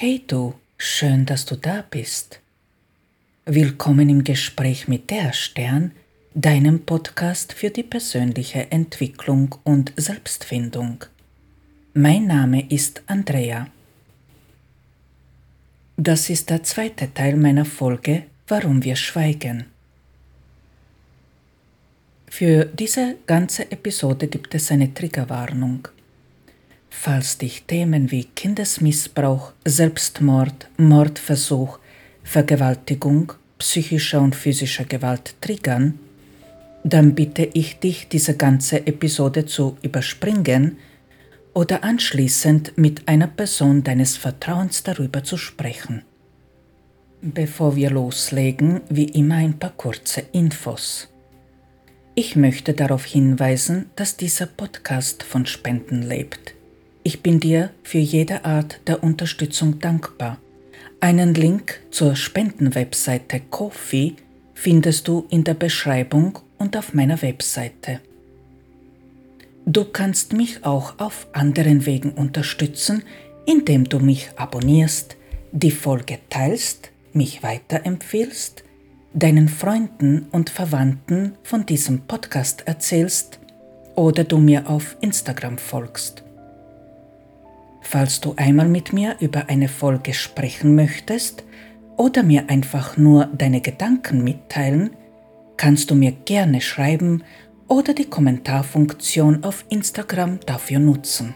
Hey du, schön, dass du da bist. Willkommen im Gespräch mit der Stern, deinem Podcast für die persönliche Entwicklung und Selbstfindung. Mein Name ist Andrea. Das ist der zweite Teil meiner Folge Warum wir schweigen. Für diese ganze Episode gibt es eine Triggerwarnung. Falls dich Themen wie Kindesmissbrauch, Selbstmord, Mordversuch, Vergewaltigung, psychischer und physischer Gewalt triggern, dann bitte ich dich, diese ganze Episode zu überspringen oder anschließend mit einer Person deines Vertrauens darüber zu sprechen. Bevor wir loslegen, wie immer ein paar kurze Infos. Ich möchte darauf hinweisen, dass dieser Podcast von Spenden lebt. Ich bin dir für jede Art der Unterstützung dankbar. Einen Link zur Spendenwebseite Kofi findest du in der Beschreibung und auf meiner Webseite. Du kannst mich auch auf anderen Wegen unterstützen, indem du mich abonnierst, die Folge teilst, mich weiterempfiehlst, deinen Freunden und Verwandten von diesem Podcast erzählst oder du mir auf Instagram folgst. Falls du einmal mit mir über eine Folge sprechen möchtest oder mir einfach nur deine Gedanken mitteilen, kannst du mir gerne schreiben oder die Kommentarfunktion auf Instagram dafür nutzen.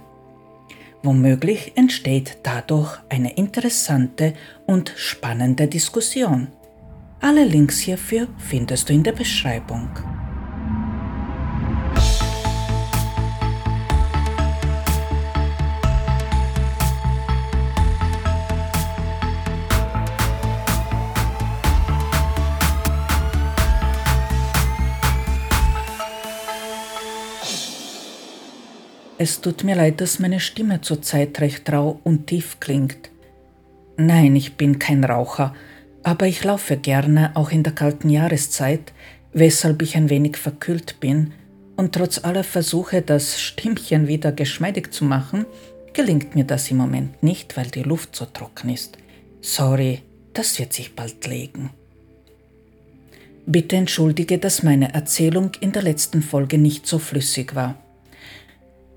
Womöglich entsteht dadurch eine interessante und spannende Diskussion. Alle Links hierfür findest du in der Beschreibung. Es tut mir leid, dass meine Stimme zurzeit recht rau und tief klingt. Nein, ich bin kein Raucher, aber ich laufe gerne auch in der kalten Jahreszeit, weshalb ich ein wenig verkühlt bin, und trotz aller Versuche, das Stimmchen wieder geschmeidig zu machen, gelingt mir das im Moment nicht, weil die Luft so trocken ist. Sorry, das wird sich bald legen. Bitte entschuldige, dass meine Erzählung in der letzten Folge nicht so flüssig war.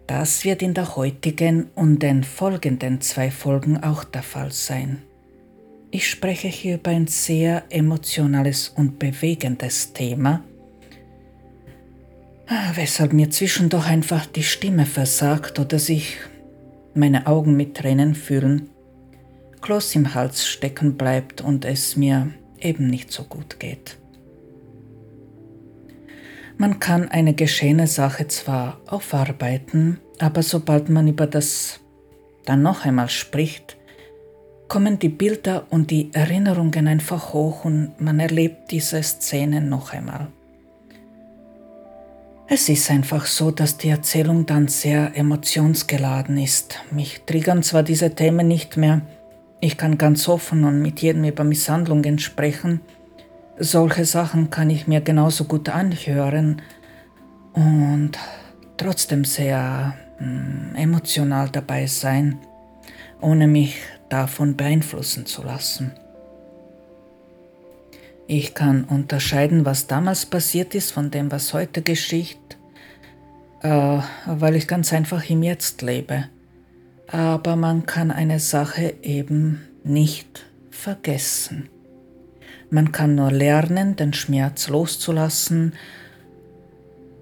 Das wird in der heutigen und den folgenden zwei Folgen auch der Fall sein. Ich spreche hier über ein sehr emotionales und bewegendes Thema, weshalb mir zwischendurch einfach die Stimme versagt oder sich meine Augen mit Tränen fühlen, Kloß im Hals stecken bleibt und es mir eben nicht so gut geht. Man kann eine geschehene Sache zwar aufarbeiten, aber sobald man über das dann noch einmal spricht, kommen die Bilder und die Erinnerungen einfach hoch und man erlebt diese Szenen noch einmal. Es ist einfach so, dass die Erzählung dann sehr emotionsgeladen ist. Mich triggern zwar diese Themen nicht mehr, ich kann ganz offen und mit jedem über Misshandlungen sprechen, solche Sachen kann ich mir genauso gut anhören und trotzdem sehr mm, emotional dabei sein, ohne mich davon beeinflussen zu lassen. Ich kann unterscheiden, was damals passiert ist von dem, was heute geschieht, äh, weil ich ganz einfach im Jetzt lebe. Aber man kann eine Sache eben nicht vergessen. Man kann nur lernen, den Schmerz loszulassen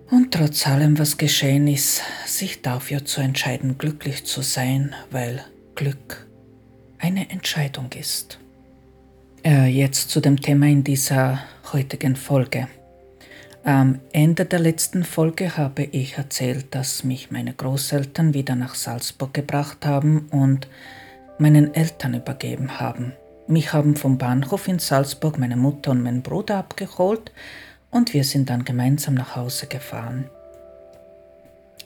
und trotz allem, was geschehen ist, sich dafür zu entscheiden, glücklich zu sein, weil Glück eine Entscheidung ist. Äh, jetzt zu dem Thema in dieser heutigen Folge. Am Ende der letzten Folge habe ich erzählt, dass mich meine Großeltern wieder nach Salzburg gebracht haben und meinen Eltern übergeben haben. Mich haben vom Bahnhof in Salzburg meine Mutter und mein Bruder abgeholt und wir sind dann gemeinsam nach Hause gefahren.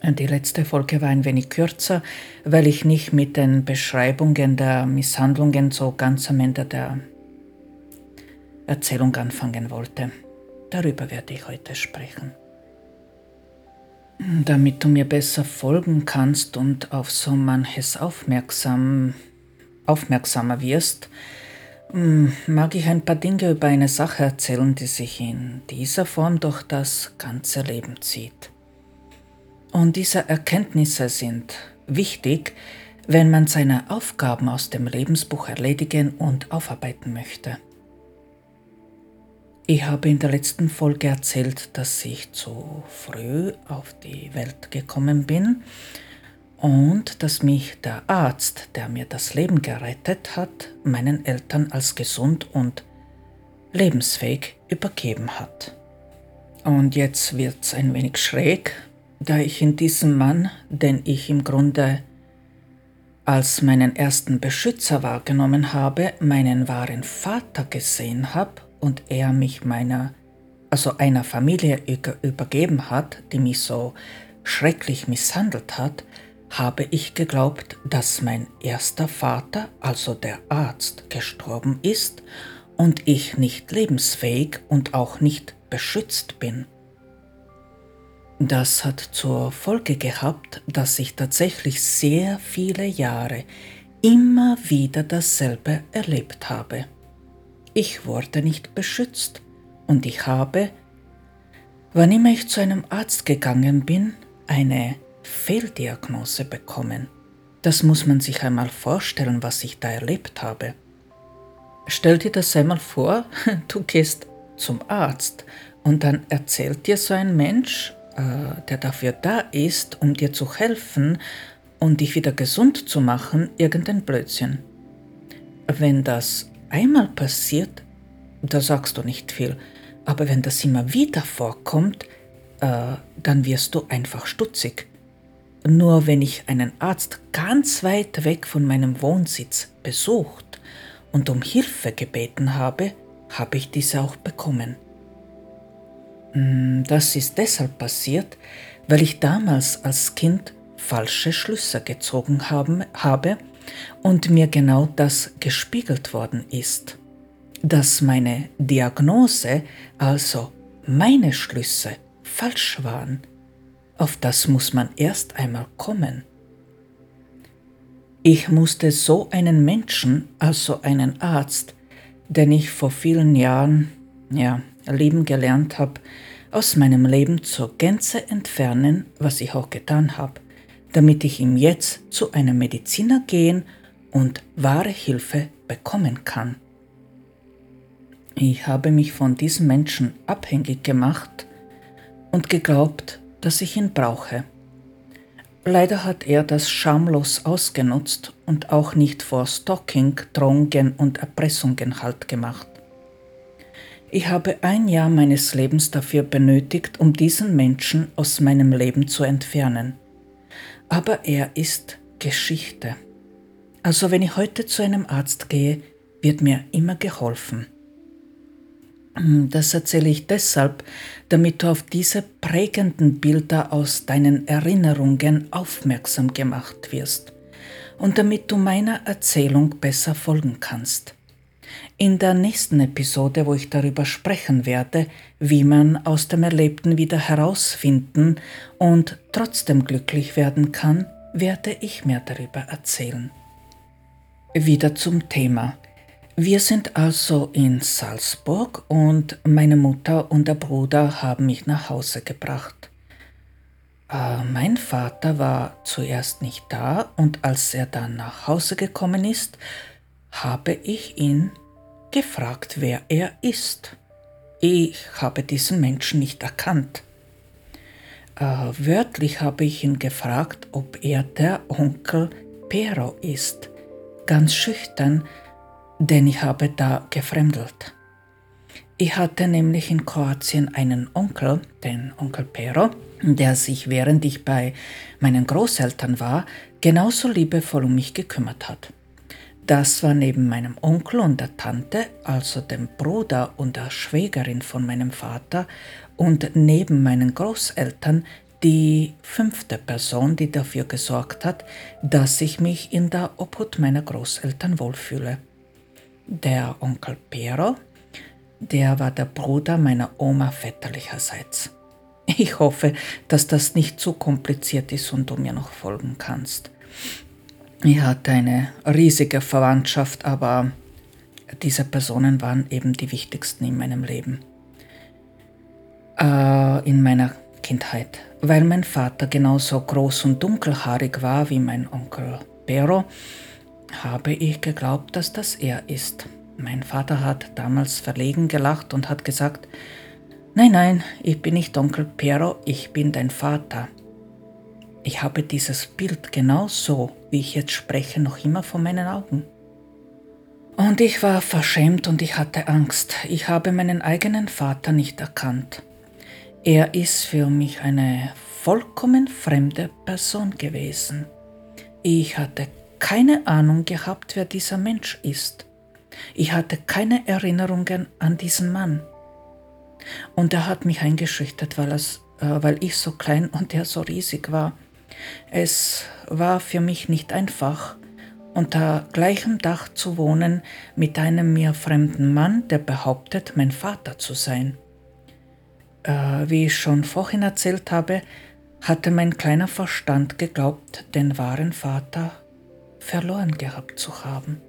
Die letzte Folge war ein wenig kürzer, weil ich nicht mit den Beschreibungen der Misshandlungen so ganz am Ende der Erzählung anfangen wollte. Darüber werde ich heute sprechen. Damit du mir besser folgen kannst und auf so manches aufmerksam aufmerksamer wirst, mag ich ein paar Dinge über eine Sache erzählen, die sich in dieser Form durch das ganze Leben zieht. Und diese Erkenntnisse sind wichtig, wenn man seine Aufgaben aus dem Lebensbuch erledigen und aufarbeiten möchte. Ich habe in der letzten Folge erzählt, dass ich zu früh auf die Welt gekommen bin und dass mich der Arzt, der mir das Leben gerettet hat, meinen Eltern als gesund und lebensfähig übergeben hat. Und jetzt wird es ein wenig schräg, da ich in diesem Mann, den ich im Grunde als meinen ersten Beschützer wahrgenommen habe, meinen wahren Vater gesehen habe und er mich meiner, also einer Familie übergeben hat, die mich so schrecklich misshandelt hat, habe ich geglaubt, dass mein erster Vater, also der Arzt, gestorben ist und ich nicht lebensfähig und auch nicht beschützt bin. Das hat zur Folge gehabt, dass ich tatsächlich sehr viele Jahre immer wieder dasselbe erlebt habe. Ich wurde nicht beschützt und ich habe, wann immer ich zu einem Arzt gegangen bin, eine Fehldiagnose bekommen. Das muss man sich einmal vorstellen, was ich da erlebt habe. Stell dir das einmal vor, du gehst zum Arzt und dann erzählt dir so ein Mensch, äh, der dafür da ist, um dir zu helfen und dich wieder gesund zu machen, irgendein Blödsinn. Wenn das einmal passiert, da sagst du nicht viel, aber wenn das immer wieder vorkommt, äh, dann wirst du einfach stutzig. Nur wenn ich einen Arzt ganz weit weg von meinem Wohnsitz besucht und um Hilfe gebeten habe, habe ich diese auch bekommen. Hm, das ist deshalb passiert, weil ich damals als Kind falsche Schlüsse gezogen haben, habe und mir genau das gespiegelt worden ist, dass meine Diagnose, also meine Schlüsse, falsch waren auf das muss man erst einmal kommen. Ich musste so einen Menschen, also einen Arzt, den ich vor vielen Jahren, ja, lieben gelernt habe, aus meinem Leben zur Gänze entfernen, was ich auch getan habe, damit ich ihm jetzt zu einem Mediziner gehen und wahre Hilfe bekommen kann. Ich habe mich von diesem Menschen abhängig gemacht und geglaubt, dass ich ihn brauche. Leider hat er das schamlos ausgenutzt und auch nicht vor Stalking, Drohungen und Erpressungen Halt gemacht. Ich habe ein Jahr meines Lebens dafür benötigt, um diesen Menschen aus meinem Leben zu entfernen. Aber er ist Geschichte. Also wenn ich heute zu einem Arzt gehe, wird mir immer geholfen. Das erzähle ich deshalb, damit du auf diese prägenden Bilder aus deinen Erinnerungen aufmerksam gemacht wirst und damit du meiner Erzählung besser folgen kannst. In der nächsten Episode, wo ich darüber sprechen werde, wie man aus dem Erlebten wieder herausfinden und trotzdem glücklich werden kann, werde ich mehr darüber erzählen. Wieder zum Thema. Wir sind also in Salzburg und meine Mutter und der Bruder haben mich nach Hause gebracht. Äh, mein Vater war zuerst nicht da und als er dann nach Hause gekommen ist, habe ich ihn gefragt, wer er ist. Ich habe diesen Menschen nicht erkannt. Äh, wörtlich habe ich ihn gefragt, ob er der Onkel Pero ist. Ganz schüchtern denn ich habe da gefremdelt. Ich hatte nämlich in Kroatien einen Onkel, den Onkel Pero, der sich während ich bei meinen Großeltern war, genauso liebevoll um mich gekümmert hat. Das war neben meinem Onkel und der Tante, also dem Bruder und der Schwägerin von meinem Vater, und neben meinen Großeltern die fünfte Person, die dafür gesorgt hat, dass ich mich in der Obhut meiner Großeltern wohlfühle der Onkel Pero, der war der Bruder meiner Oma väterlicherseits. Ich hoffe, dass das nicht zu kompliziert ist und du mir noch folgen kannst. Ich hatte eine riesige Verwandtschaft, aber diese Personen waren eben die wichtigsten in meinem Leben. Äh, in meiner Kindheit. Weil mein Vater genauso groß und dunkelhaarig war wie mein Onkel Pero, habe ich geglaubt, dass das er ist. Mein Vater hat damals verlegen gelacht und hat gesagt, Nein, nein, ich bin nicht Onkel Pero, ich bin dein Vater. Ich habe dieses Bild genau so, wie ich jetzt spreche, noch immer vor meinen Augen. Und ich war verschämt und ich hatte Angst. Ich habe meinen eigenen Vater nicht erkannt. Er ist für mich eine vollkommen fremde Person gewesen. Ich hatte keine Ahnung gehabt, wer dieser Mensch ist. Ich hatte keine Erinnerungen an diesen Mann. Und er hat mich eingeschüchtert, weil, es, äh, weil ich so klein und er so riesig war. Es war für mich nicht einfach, unter gleichem Dach zu wohnen mit einem mir fremden Mann, der behauptet, mein Vater zu sein. Äh, wie ich schon vorhin erzählt habe, hatte mein kleiner Verstand geglaubt, den wahren Vater verloren gehabt zu haben.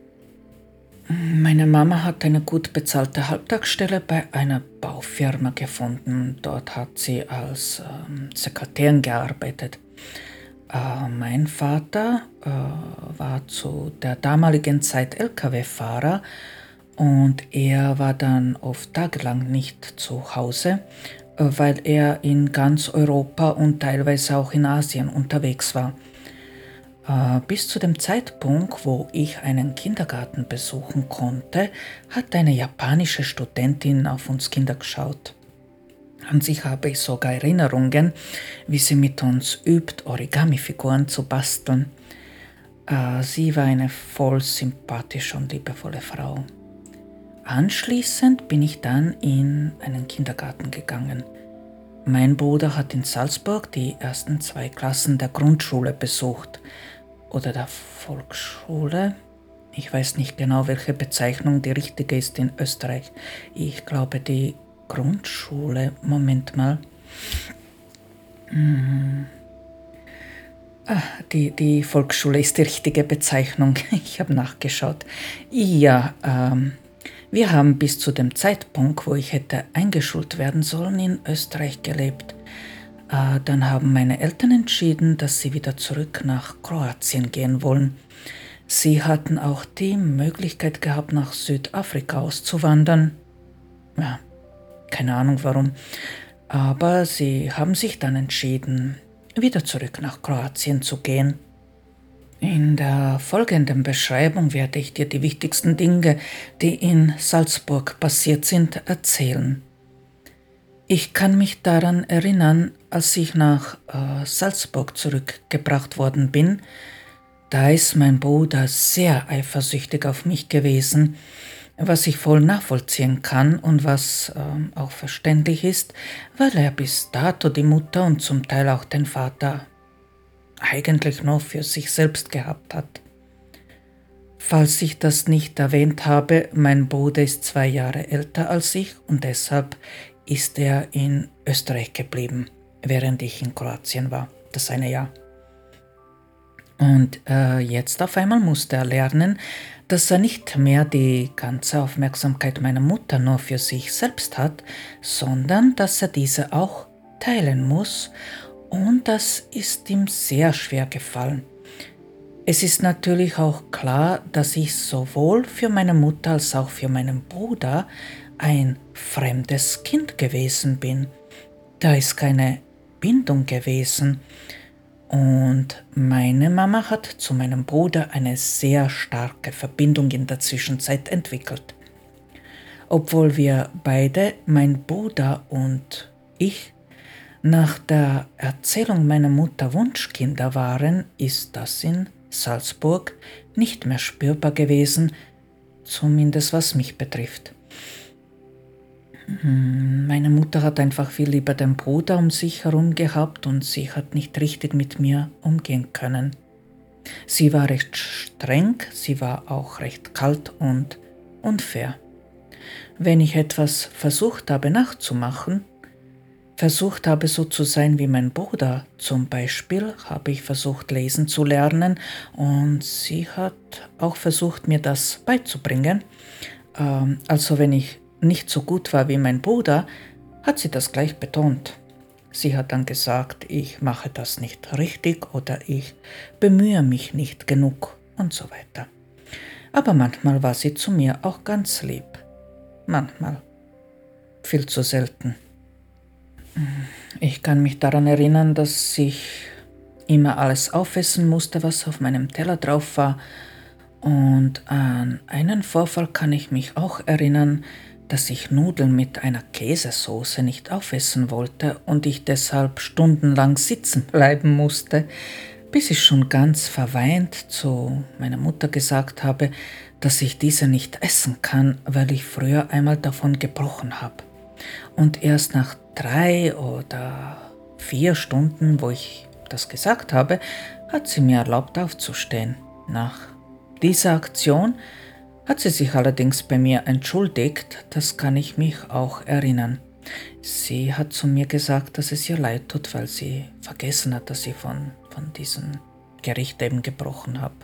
Meine Mama hat eine gut bezahlte Halbtagsstelle bei einer Baufirma gefunden. Dort hat sie als ähm, Sekretärin gearbeitet. Äh, mein Vater äh, war zu der damaligen Zeit Lkw-Fahrer und er war dann oft tagelang nicht zu Hause, äh, weil er in ganz Europa und teilweise auch in Asien unterwegs war. Äh, bis zu dem Zeitpunkt, wo ich einen Kindergarten besuchen konnte, hat eine japanische Studentin auf uns Kinder geschaut. An sich habe ich sogar Erinnerungen, wie sie mit uns übt, Origami-Figuren zu basteln. Äh, sie war eine voll sympathische und liebevolle Frau. Anschließend bin ich dann in einen Kindergarten gegangen. Mein Bruder hat in Salzburg die ersten zwei Klassen der Grundschule besucht oder der Volksschule. Ich weiß nicht genau, welche Bezeichnung die richtige ist in Österreich. Ich glaube die Grundschule. Moment mal. Hm. Ah, die, die Volksschule ist die richtige Bezeichnung. Ich habe nachgeschaut. Ja, ähm, wir haben bis zu dem Zeitpunkt, wo ich hätte eingeschult werden sollen, in Österreich gelebt. Äh, dann haben meine Eltern entschieden, dass sie wieder zurück nach Kroatien gehen wollen. Sie hatten auch die Möglichkeit gehabt, nach Südafrika auszuwandern. Ja, keine Ahnung warum. Aber sie haben sich dann entschieden, wieder zurück nach Kroatien zu gehen. In der folgenden Beschreibung werde ich dir die wichtigsten Dinge, die in Salzburg passiert sind, erzählen. Ich kann mich daran erinnern, als ich nach äh, Salzburg zurückgebracht worden bin, da ist mein Bruder sehr eifersüchtig auf mich gewesen, was ich voll nachvollziehen kann und was äh, auch verständlich ist, weil er bis dato die Mutter und zum Teil auch den Vater eigentlich nur für sich selbst gehabt hat. Falls ich das nicht erwähnt habe, mein Bruder ist zwei Jahre älter als ich und deshalb ist er in Österreich geblieben, während ich in Kroatien war, das eine Jahr. Und äh, jetzt auf einmal musste er lernen, dass er nicht mehr die ganze Aufmerksamkeit meiner Mutter nur für sich selbst hat, sondern dass er diese auch teilen muss und das ist ihm sehr schwer gefallen. Es ist natürlich auch klar, dass ich sowohl für meine Mutter als auch für meinen Bruder ein fremdes Kind gewesen bin. Da ist keine Bindung gewesen. Und meine Mama hat zu meinem Bruder eine sehr starke Verbindung in der Zwischenzeit entwickelt. Obwohl wir beide, mein Bruder und ich, nach der Erzählung meiner Mutter Wunschkinder waren, ist das in Salzburg nicht mehr spürbar gewesen, zumindest was mich betrifft. Hm, meine Mutter hat einfach viel lieber den Bruder um sich herum gehabt und sie hat nicht richtig mit mir umgehen können. Sie war recht streng, sie war auch recht kalt und unfair. Wenn ich etwas versucht habe nachzumachen, versucht habe, so zu sein wie mein Bruder. Zum Beispiel habe ich versucht, lesen zu lernen und sie hat auch versucht, mir das beizubringen. Ähm, also wenn ich nicht so gut war wie mein Bruder, hat sie das gleich betont. Sie hat dann gesagt, ich mache das nicht richtig oder ich bemühe mich nicht genug und so weiter. Aber manchmal war sie zu mir auch ganz lieb. Manchmal. Viel zu selten. Ich kann mich daran erinnern, dass ich immer alles aufessen musste, was auf meinem Teller drauf war. Und an einen Vorfall kann ich mich auch erinnern, dass ich Nudeln mit einer Käsesoße nicht aufessen wollte und ich deshalb stundenlang sitzen bleiben musste, bis ich schon ganz verweint zu meiner Mutter gesagt habe, dass ich diese nicht essen kann, weil ich früher einmal davon gebrochen habe. Und erst nach drei oder vier Stunden, wo ich das gesagt habe, hat sie mir erlaubt aufzustehen. Nach dieser Aktion hat sie sich allerdings bei mir entschuldigt, das kann ich mich auch erinnern. Sie hat zu mir gesagt, dass es ihr leid tut, weil sie vergessen hat, dass ich von, von diesem Gericht eben gebrochen habe.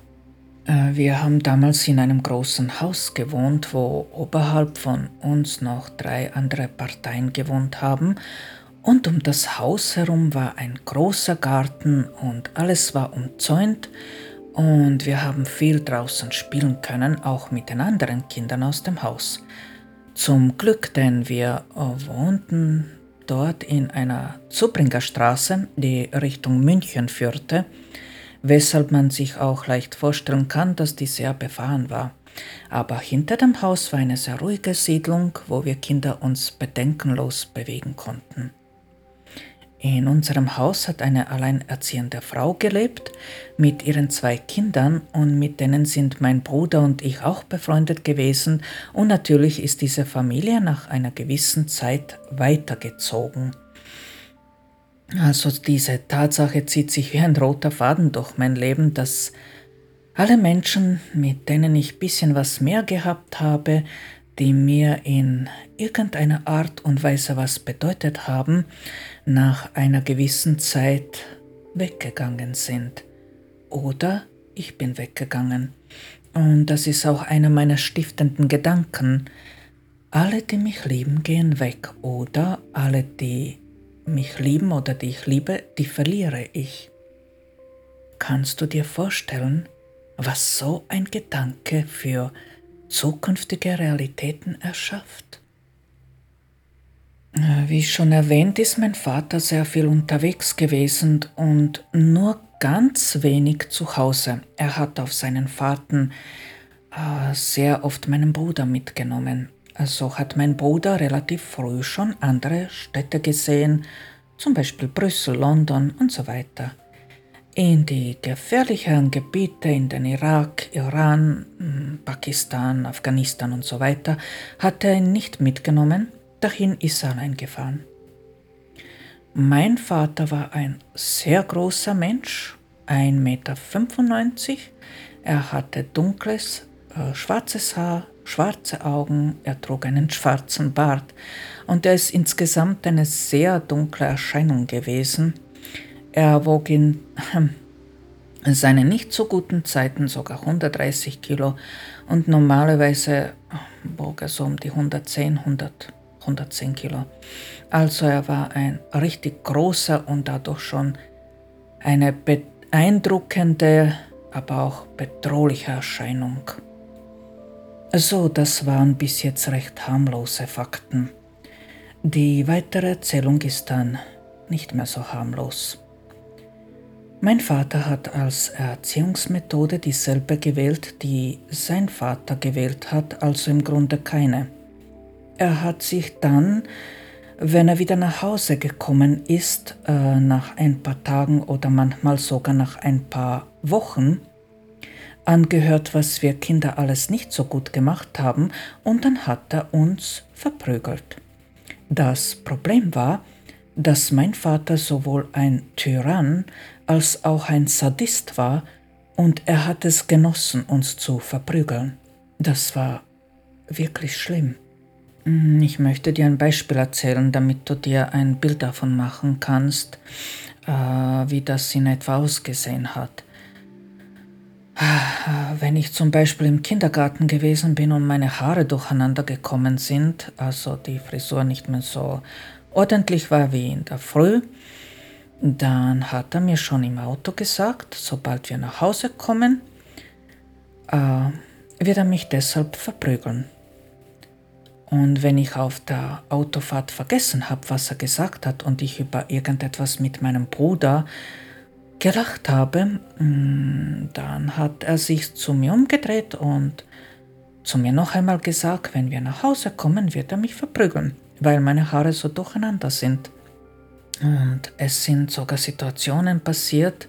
Äh, wir haben damals in einem großen Haus gewohnt, wo oberhalb von uns noch drei andere Parteien gewohnt haben. Und um das Haus herum war ein großer Garten und alles war umzäunt und wir haben viel draußen spielen können, auch mit den anderen Kindern aus dem Haus. Zum Glück, denn wir wohnten dort in einer Zubringerstraße, die Richtung München führte weshalb man sich auch leicht vorstellen kann, dass die sehr befahren war. Aber hinter dem Haus war eine sehr ruhige Siedlung, wo wir Kinder uns bedenkenlos bewegen konnten. In unserem Haus hat eine alleinerziehende Frau gelebt mit ihren zwei Kindern und mit denen sind mein Bruder und ich auch befreundet gewesen und natürlich ist diese Familie nach einer gewissen Zeit weitergezogen. Also diese Tatsache zieht sich wie ein roter Faden durch mein Leben, dass alle Menschen, mit denen ich ein bisschen was mehr gehabt habe, die mir in irgendeiner Art und Weise was bedeutet haben, nach einer gewissen Zeit weggegangen sind. Oder ich bin weggegangen. Und das ist auch einer meiner stiftenden Gedanken. Alle, die mich lieben, gehen weg. Oder alle, die mich lieben oder die ich liebe, die verliere ich. Kannst du dir vorstellen, was so ein Gedanke für zukünftige Realitäten erschafft? Äh, wie schon erwähnt, ist mein Vater sehr viel unterwegs gewesen und nur ganz wenig zu Hause. Er hat auf seinen Fahrten äh, sehr oft meinen Bruder mitgenommen. Also hat mein Bruder relativ früh schon andere Städte gesehen, zum Beispiel Brüssel, London und so weiter. In die gefährlicheren Gebiete in den Irak, Iran, hm, Pakistan, Afghanistan und so weiter hat er ihn nicht mitgenommen, dahin ist er allein. Mein Vater war ein sehr großer Mensch, 1,95 Meter. Er hatte dunkles, äh, schwarzes Haar, schwarze Augen, er trug einen schwarzen Bart und er ist insgesamt eine sehr dunkle Erscheinung gewesen. Er wog in seinen nicht so guten Zeiten sogar 130 Kilo und normalerweise wog er so um die 110, 100, 110 Kilo. Also er war ein richtig großer und dadurch schon eine beeindruckende, aber auch bedrohliche Erscheinung. So, das waren bis jetzt recht harmlose Fakten. Die weitere Erzählung ist dann nicht mehr so harmlos. Mein Vater hat als Erziehungsmethode dieselbe gewählt, die sein Vater gewählt hat, also im Grunde keine. Er hat sich dann, wenn er wieder nach Hause gekommen ist, äh, nach ein paar Tagen oder manchmal sogar nach ein paar Wochen, angehört, was wir Kinder alles nicht so gut gemacht haben, und dann hat er uns verprügelt. Das Problem war, dass mein Vater sowohl ein Tyrann als auch ein Sadist war, und er hat es genossen, uns zu verprügeln. Das war wirklich schlimm. Hm, ich möchte dir ein Beispiel erzählen, damit du dir ein Bild davon machen kannst, äh, wie das in etwa ausgesehen hat. Wenn ich zum Beispiel im Kindergarten gewesen bin und meine Haare durcheinander gekommen sind, also die Frisur nicht mehr so ordentlich war wie in der Früh, dann hat er mir schon im Auto gesagt, sobald wir nach Hause kommen, äh, wird er mich deshalb verprügeln. Und wenn ich auf der Autofahrt vergessen habe, was er gesagt hat und ich über irgendetwas mit meinem Bruder gelacht habe, mm, dann hat er sich zu mir umgedreht und zu mir noch einmal gesagt, wenn wir nach Hause kommen, wird er mich verprügeln, weil meine Haare so durcheinander sind. Und es sind sogar Situationen passiert,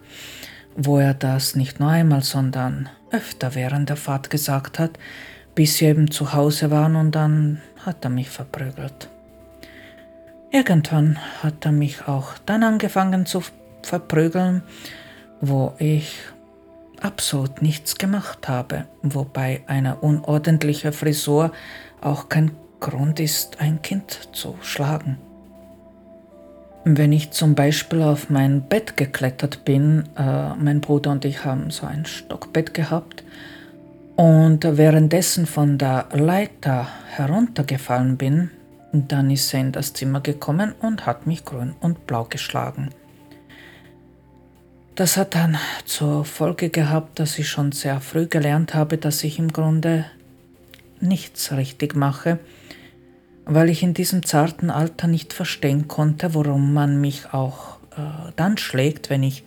wo er das nicht nur einmal, sondern öfter während der Fahrt gesagt hat, bis wir eben zu Hause waren und dann hat er mich verprügelt. Irgendwann hat er mich auch dann angefangen zu verprügeln, wo ich absolut nichts gemacht habe, wobei eine unordentliche Frisur auch kein Grund ist, ein Kind zu schlagen. Wenn ich zum Beispiel auf mein Bett geklettert bin, äh, mein Bruder und ich haben so ein Stockbett gehabt, und währenddessen von der Leiter heruntergefallen bin, dann ist er in das Zimmer gekommen und hat mich grün und blau geschlagen. Das hat dann zur Folge gehabt, dass ich schon sehr früh gelernt habe, dass ich im Grunde nichts richtig mache, weil ich in diesem zarten Alter nicht verstehen konnte, warum man mich auch äh, dann schlägt, wenn ich,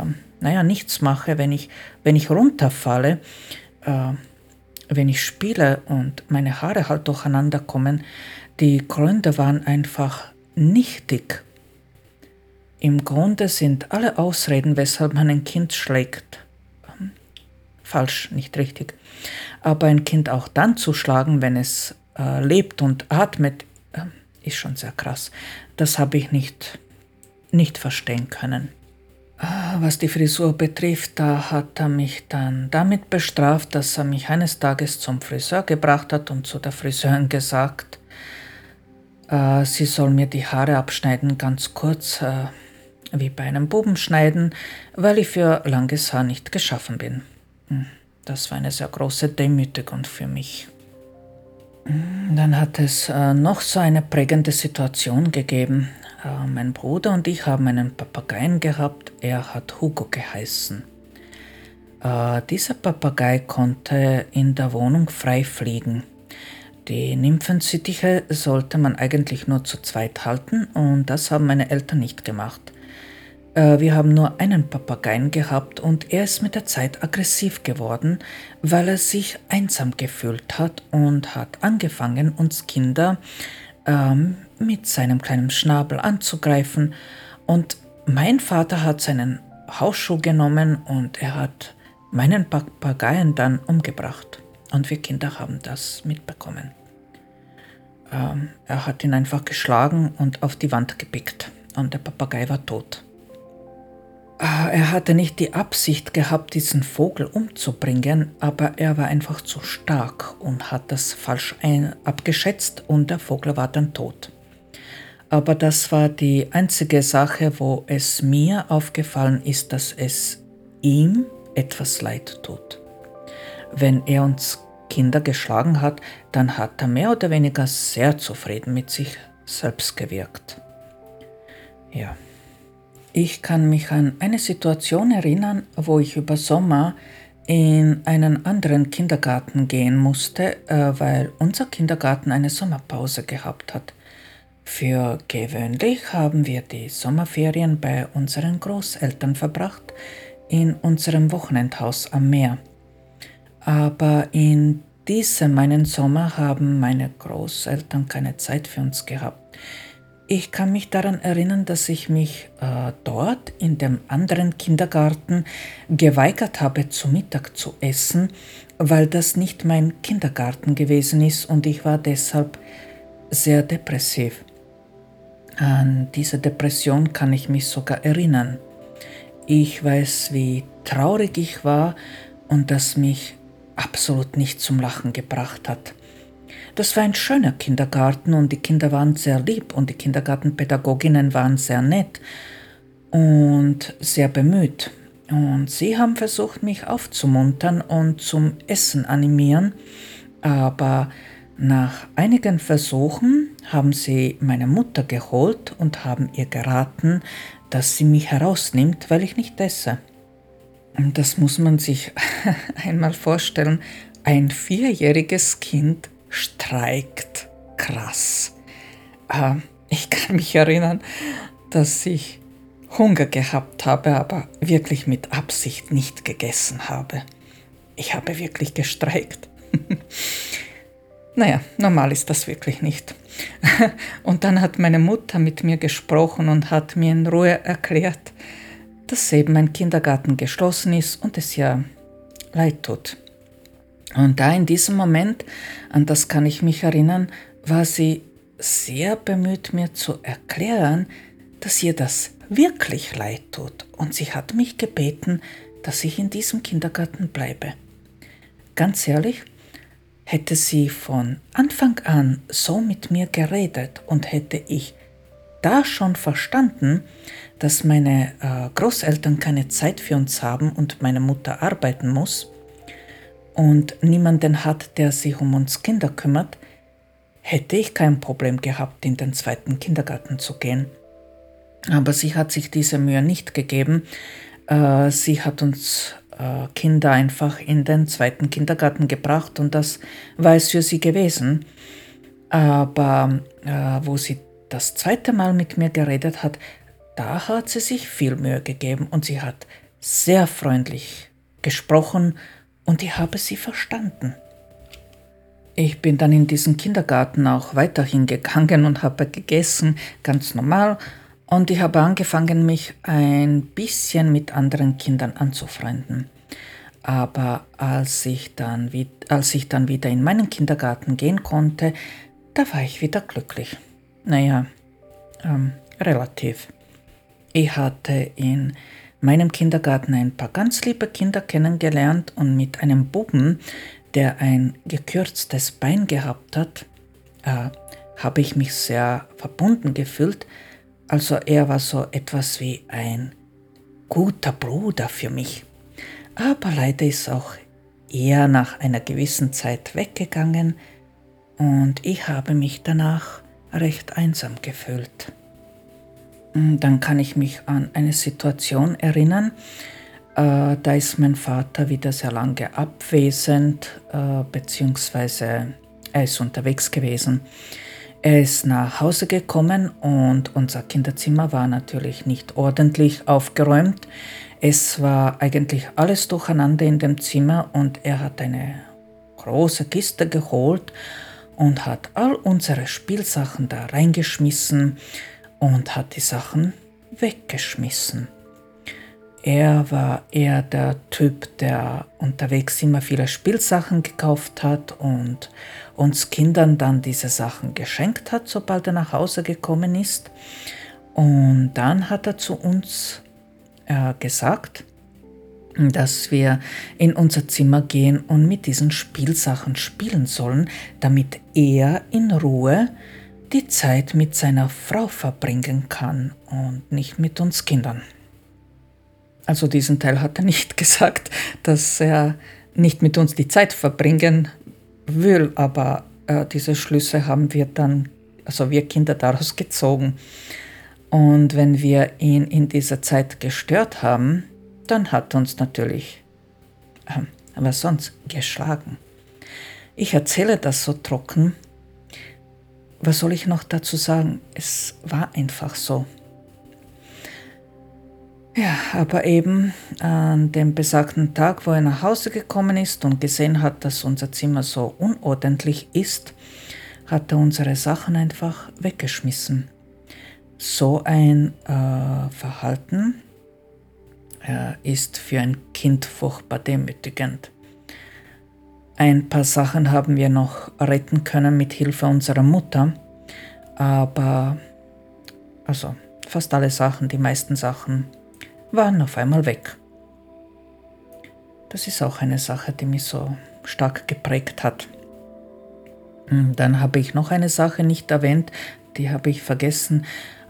ähm, naja, nichts mache, wenn ich, wenn ich runterfalle, äh, wenn ich spiele und meine Haare halt durcheinander kommen. Die Gründe waren einfach nichtig im Grunde sind alle Ausreden, weshalb man ein Kind schlägt, ähm, falsch, nicht richtig. Aber ein Kind auch dann zu schlagen, wenn es äh, lebt und atmet, äh, ist schon sehr krass. Das habe ich nicht, nicht verstehen können. Ah, was die Frisur betrifft, da hat er mich dann damit bestraft, dass er mich eines Tages zum Friseur gebracht hat und zu der Friseurin gesagt, äh, sie soll mir die Haare abschneiden, ganz kurz, äh, wie bei einem Bubenschneiden, weil ich für langes Haar nicht geschaffen bin. Hm, das war eine sehr große Demütigung für mich. Dann hat es äh, noch so eine prägende Situation gegeben. Äh, mein Bruder und ich haben einen Papageien gehabt, er hat Hugo geheißen. Äh, dieser Papagei konnte in der Wohnung frei fliegen. Die Nymphensittiche sollte man eigentlich nur zu zweit halten und das haben meine Eltern nicht gemacht. Äh, wir haben nur einen Papageien gehabt und er ist mit der Zeit aggressiv geworden, weil er sich einsam gefühlt hat und hat angefangen, uns Kinder ähm, mit seinem kleinen Schnabel anzugreifen. Und mein Vater hat seinen Hausschuh genommen und er hat meinen Papageien dann umgebracht. Und wir Kinder haben das mitbekommen. Ähm, er hat ihn einfach geschlagen und auf die Wand gepickt. Und der Papagei war tot. Ah, er hatte nicht die Absicht gehabt, diesen Vogel umzubringen, aber er war einfach zu stark und hat das falsch abgeschätzt und der Vogel war dann tot. Aber das war die einzige Sache, wo es mir aufgefallen ist, dass es ihm etwas leid tut. Wenn er uns Kinder geschlagen hat, dann hat er mehr oder weniger sehr zufrieden mit sich selbst gewirkt. Ja. Ich kann mich an eine Situation erinnern, wo ich über Sommer in einen anderen Kindergarten gehen musste, äh, weil unser Kindergarten eine Sommerpause gehabt hat. Für gewöhnlich haben wir die Sommerferien bei unseren Großeltern verbracht, in unserem Wochenendhaus am Meer. Aber in diesem meinen Sommer haben meine Großeltern keine Zeit für uns gehabt. Ich kann mich daran erinnern, dass ich mich äh, dort in dem anderen Kindergarten geweigert habe, zu Mittag zu essen, weil das nicht mein Kindergarten gewesen ist und ich war deshalb sehr depressiv. An diese Depression kann ich mich sogar erinnern. Ich weiß, wie traurig ich war und das mich absolut nicht zum Lachen gebracht hat. Das war ein schöner Kindergarten und die Kinder waren sehr lieb und die Kindergartenpädagoginnen waren sehr nett und sehr bemüht. Und sie haben versucht, mich aufzumuntern und zum Essen animieren, aber nach einigen Versuchen haben sie meine Mutter geholt und haben ihr geraten, dass sie mich herausnimmt, weil ich nicht esse. Und das muss man sich einmal vorstellen. Ein vierjähriges Kind streikt. Krass. Äh, ich kann mich erinnern, dass ich Hunger gehabt habe, aber wirklich mit Absicht nicht gegessen habe. Ich habe wirklich gestreikt. naja, normal ist das wirklich nicht. und dann hat meine Mutter mit mir gesprochen und hat mir in Ruhe erklärt, dass eben mein Kindergarten geschlossen ist und es ja leid tut. Und da in diesem Moment, an das kann ich mich erinnern, war sie sehr bemüht, mir zu erklären, dass ihr das wirklich leid tut. Und sie hat mich gebeten, dass ich in diesem Kindergarten bleibe. Ganz ehrlich, hätte sie von Anfang an so mit mir geredet und hätte ich da schon verstanden, dass meine äh, Großeltern keine Zeit für uns haben und meine Mutter arbeiten muss, und niemanden hat, der sich um uns Kinder kümmert, hätte ich kein Problem gehabt, in den zweiten Kindergarten zu gehen. Aber sie hat sich diese Mühe nicht gegeben. Äh, sie hat uns äh, Kinder einfach in den zweiten Kindergarten gebracht und das war es für sie gewesen. Aber äh, wo sie das zweite Mal mit mir geredet hat, da hat sie sich viel Mühe gegeben und sie hat sehr freundlich gesprochen und ich habe sie verstanden. Ich bin dann in diesen Kindergarten auch weiterhin gegangen und habe gegessen, ganz normal, und ich habe angefangen, mich ein bisschen mit anderen Kindern anzufreunden. Aber als ich dann, als ich dann wieder in meinen Kindergarten gehen konnte, da war ich wieder glücklich. Naja, ähm, relativ. Ich hatte in meinem Kindergarten ein paar ganz liebe Kinder kennengelernt und mit einem Buben, der ein gekürztes Bein gehabt hat, äh, habe ich mich sehr verbunden gefühlt. Also er war so etwas wie ein guter Bruder für mich. Aber leider ist auch er nach einer gewissen Zeit weggegangen und ich habe mich danach recht einsam gefühlt. Mm, dann kann ich mich an eine Situation erinnern, äh, da ist mein Vater wieder sehr lange abwesend, äh, beziehungsweise er ist unterwegs gewesen. Er ist nach Hause gekommen und unser Kinderzimmer war natürlich nicht ordentlich aufgeräumt. Es war eigentlich alles durcheinander in dem Zimmer und er hat eine große Kiste geholt und hat all unsere Spielsachen da reingeschmissen und hat die Sachen weggeschmissen. Er war eher der Typ, der unterwegs immer viele Spielsachen gekauft hat und uns Kindern dann diese Sachen geschenkt hat, sobald er nach Hause gekommen ist. Und dann hat er zu uns äh, gesagt, dass wir in unser Zimmer gehen und mit diesen Spielsachen spielen sollen, damit er in Ruhe die Zeit mit seiner Frau verbringen kann und nicht mit uns Kindern. Also diesen Teil hat er nicht gesagt, dass er nicht mit uns die Zeit verbringen will, aber äh, diese Schlüsse haben wir dann, also wir Kinder daraus gezogen. Und wenn wir ihn in dieser Zeit gestört haben, dann hat uns natürlich, äh, was sonst, geschlagen. Ich erzähle das so trocken, was soll ich noch dazu sagen? Es war einfach so. Ja, aber eben an dem besagten Tag, wo er nach Hause gekommen ist und gesehen hat, dass unser Zimmer so unordentlich ist, hat er unsere Sachen einfach weggeschmissen. So ein äh, Verhalten äh, ist für ein Kind furchtbar demütigend. Ein paar Sachen haben wir noch retten können mit Hilfe unserer Mutter, aber also fast alle Sachen, die meisten Sachen waren auf einmal weg. Das ist auch eine Sache, die mich so stark geprägt hat. Hm, dann habe ich noch eine Sache nicht erwähnt, die habe ich vergessen.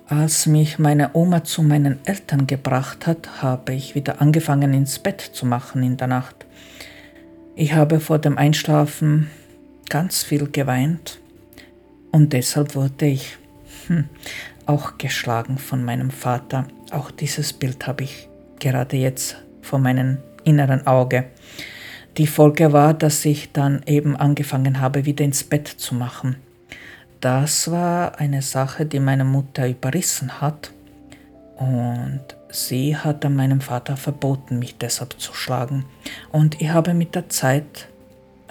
Als mich meine Oma zu meinen Eltern gebracht hat, habe ich wieder angefangen ins Bett zu machen in der Nacht. Ich habe vor dem Einschlafen ganz viel geweint und deshalb wurde ich hm, auch geschlagen von meinem Vater. Auch dieses Bild habe ich gerade jetzt vor meinem inneren Auge. Die Folge war, dass ich dann eben angefangen habe, wieder ins Bett zu machen. Das war eine Sache, die meine Mutter überrissen hat und sie hat dann meinem Vater verboten, mich deshalb zu schlagen. Und ich habe mit der Zeit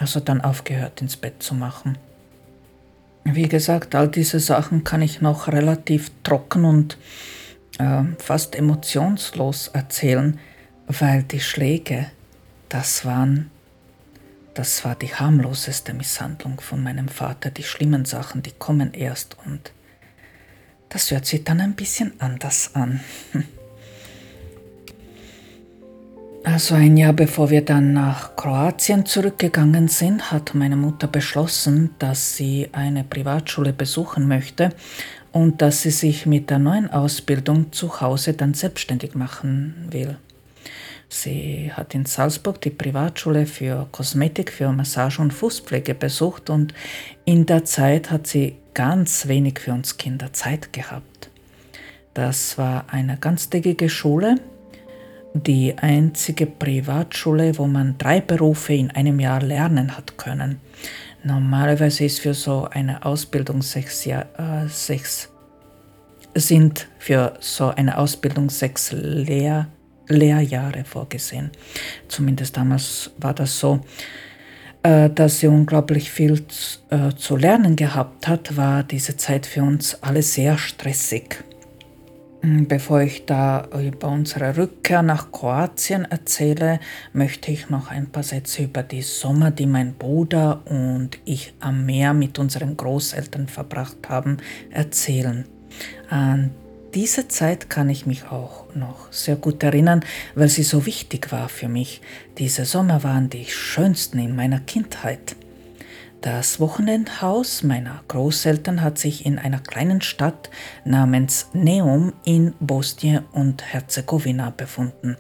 also dann aufgehört, ins Bett zu machen. Wie gesagt, all diese Sachen kann ich noch relativ trocken und äh, fast emotionslos erzählen, weil die Schläge, das waren, das war die harmloseste Misshandlung von meinem Vater. Die schlimmen Sachen, die kommen erst und das hört sich dann ein bisschen anders an. Also ein Jahr bevor wir dann nach Kroatien zurückgegangen sind, hat meine Mutter beschlossen, dass sie eine Privatschule besuchen möchte und dass sie sich mit der neuen Ausbildung zu Hause dann selbstständig machen will. Sie hat in Salzburg die Privatschule für Kosmetik, für Massage und Fußpflege besucht und in der Zeit hat sie ganz wenig für uns Kinder Zeit gehabt. Das war eine ganztägige Schule, die einzige Privatschule, wo man drei Berufe in einem Jahr lernen hat können. Normalerweise ist für so eine Ausbildung sechs, Jahr, äh, sechs sind für so eine Ausbildung sechs Lehr Lehrjahre vorgesehen. Zumindest damals war das so. Äh, dass sie unglaublich viel äh, zu lernen gehabt hat, war diese Zeit für uns alle sehr stressig. Hm, bevor ich da über unsere Rückkehr nach Kroatien erzähle, möchte ich noch ein paar Sätze über die Sommer, die mein Bruder und ich am Meer mit unseren Großeltern verbracht haben, erzählen. An diese Zeit kann ich mich auch noch sehr gut erinnern, weil sie so wichtig war für mich. Diese Sommer waren die schönsten in meiner Kindheit. Das Wochenendhaus meiner Großeltern hat sich in einer kleinen Stadt namens Neum in Bosnien und Herzegowina befunden.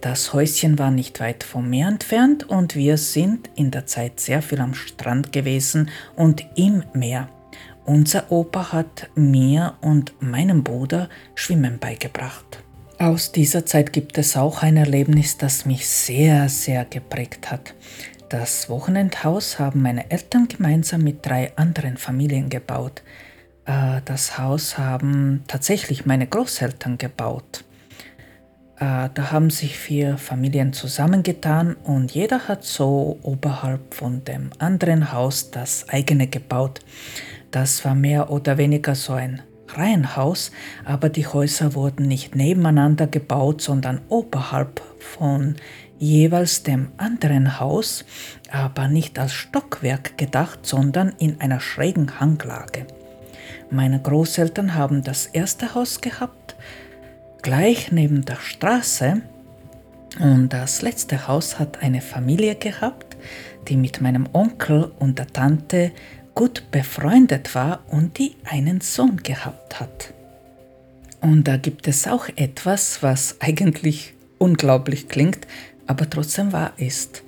Das Häuschen war nicht weit vom Meer entfernt und wir sind in der Zeit sehr viel am Strand gewesen und im Meer. Unser Opa hat mir und meinem Bruder Schwimmen beigebracht. Aus dieser Zeit gibt es auch ein Erlebnis, das mich sehr, sehr geprägt hat. Das Wochenendhaus haben meine Eltern gemeinsam mit drei anderen Familien gebaut. Äh, das Haus haben tatsächlich meine Großeltern gebaut. Äh, da haben sich vier Familien zusammengetan und jeder hat so oberhalb von dem anderen Haus das eigene gebaut. Das war mehr oder weniger so ein Reihenhaus, aber die Häuser wurden nicht nebeneinander gebaut, sondern oberhalb von jeweils dem anderen Haus, aber nicht als Stockwerk gedacht, sondern in einer schrägen Hanglage. Meine Großeltern haben das erste Haus gehabt, gleich neben der Straße, und das letzte Haus hat eine Familie gehabt, die mit meinem Onkel und der Tante gut befreundet war und die einen Sohn gehabt hat. Und da gibt es auch etwas, was eigentlich unglaublich klingt, aber trotzdem wahr ist.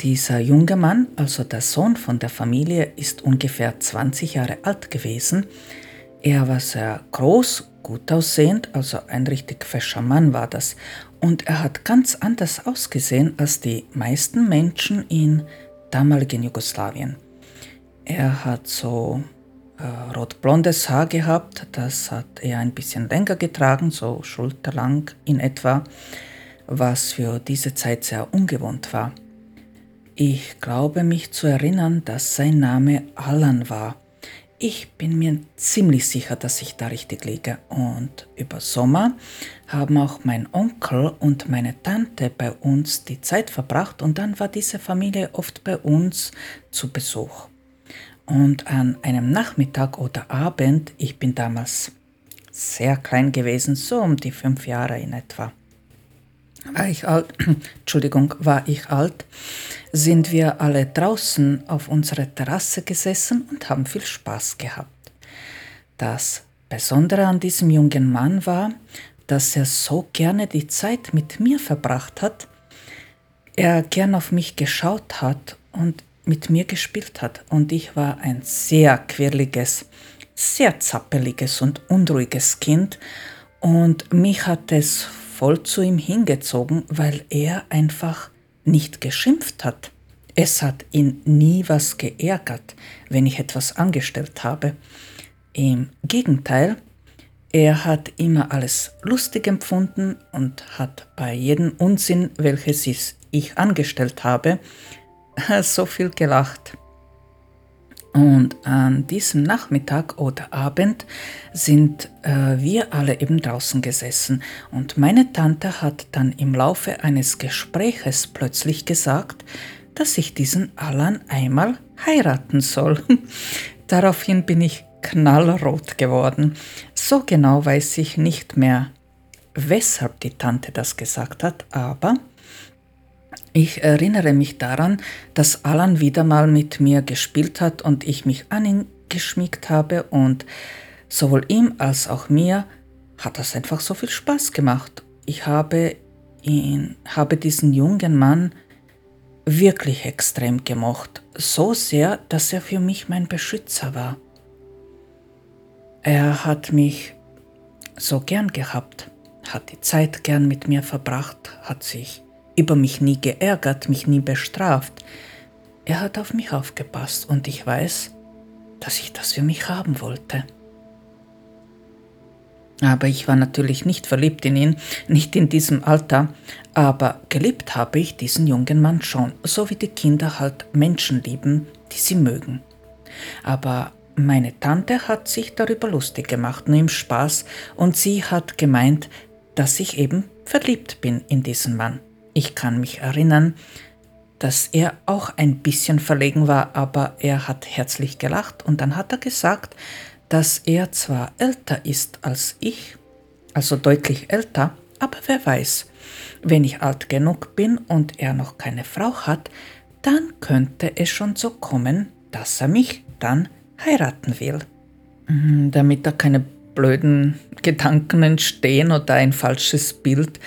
Dieser junge Mann, also der Sohn von der Familie, ist ungefähr 20 Jahre alt gewesen. Er war sehr groß, gut aussehend, also ein richtig fescher Mann war das. Und er hat ganz anders ausgesehen als die meisten Menschen in damaligen Jugoslawien. Er hat so äh, rotblondes Haar gehabt, das hat er ein bisschen länger getragen, so schulterlang in etwa was für diese Zeit sehr ungewohnt war. Ich glaube mich zu erinnern, dass sein Name Alan war. Ich bin mir ziemlich sicher, dass ich da richtig liege. Und über Sommer haben auch mein Onkel und meine Tante bei uns die Zeit verbracht und dann war diese Familie oft bei uns zu Besuch. Und an einem Nachmittag oder Abend, ich bin damals sehr klein gewesen, so um die fünf Jahre in etwa, war ich alt, Entschuldigung, war ich alt, sind wir alle draußen auf unserer Terrasse gesessen und haben viel Spaß gehabt. Das Besondere an diesem jungen Mann war, dass er so gerne die Zeit mit mir verbracht hat, er gern auf mich geschaut hat und mit mir gespielt hat. Und ich war ein sehr quirliges, sehr zappeliges und unruhiges Kind und mich hat es voll zu ihm hingezogen, weil er einfach nicht geschimpft hat. Es hat ihn nie was geärgert, wenn ich etwas angestellt habe. Im Gegenteil, er hat immer alles lustig empfunden und hat bei jedem Unsinn, welches ich angestellt habe, so viel gelacht. Und an diesem Nachmittag oder Abend sind äh, wir alle eben draußen gesessen und meine Tante hat dann im Laufe eines Gespräches plötzlich gesagt, dass ich diesen Alan einmal heiraten soll. Daraufhin bin ich knallrot geworden. So genau weiß ich nicht mehr, weshalb die Tante das gesagt hat, aber ich erinnere mich daran, dass Alan wieder mal mit mir gespielt hat und ich mich an ihn geschmiegt habe und sowohl ihm als auch mir hat das einfach so viel Spaß gemacht. Ich habe ihn, habe diesen jungen Mann wirklich extrem gemocht, so sehr, dass er für mich mein Beschützer war. Er hat mich so gern gehabt, hat die Zeit gern mit mir verbracht, hat sich über mich nie geärgert, mich nie bestraft. Er hat auf mich aufgepasst und ich weiß, dass ich das für mich haben wollte. Aber ich war natürlich nicht verliebt in ihn, nicht in diesem Alter, aber geliebt habe ich diesen jungen Mann schon, so wie die Kinder halt Menschen lieben, die sie mögen. Aber meine Tante hat sich darüber lustig gemacht, nur im Spaß, und sie hat gemeint, dass ich eben verliebt bin in diesen Mann. Ich kann mich erinnern, dass er auch ein bisschen verlegen war, aber er hat herzlich gelacht und dann hat er gesagt, dass er zwar älter ist als ich, also deutlich älter, aber wer weiß, wenn ich alt genug bin und er noch keine Frau hat, dann könnte es schon so kommen, dass er mich dann heiraten will. Mhm, damit da keine blöden Gedanken entstehen oder ein falsches Bild,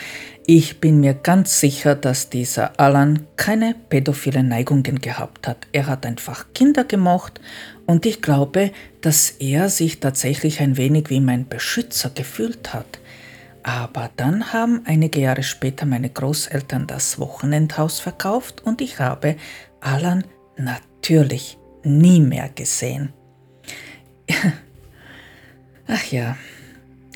ich bin mir ganz sicher, dass dieser Alan keine pädophile Neigungen gehabt hat. Er hat einfach Kinder gemocht und ich glaube, dass er sich tatsächlich ein wenig wie mein Beschützer gefühlt hat. Aber dann haben einige Jahre später meine Großeltern das Wochenendhaus verkauft und ich habe Alan natürlich nie mehr gesehen. Ach ja,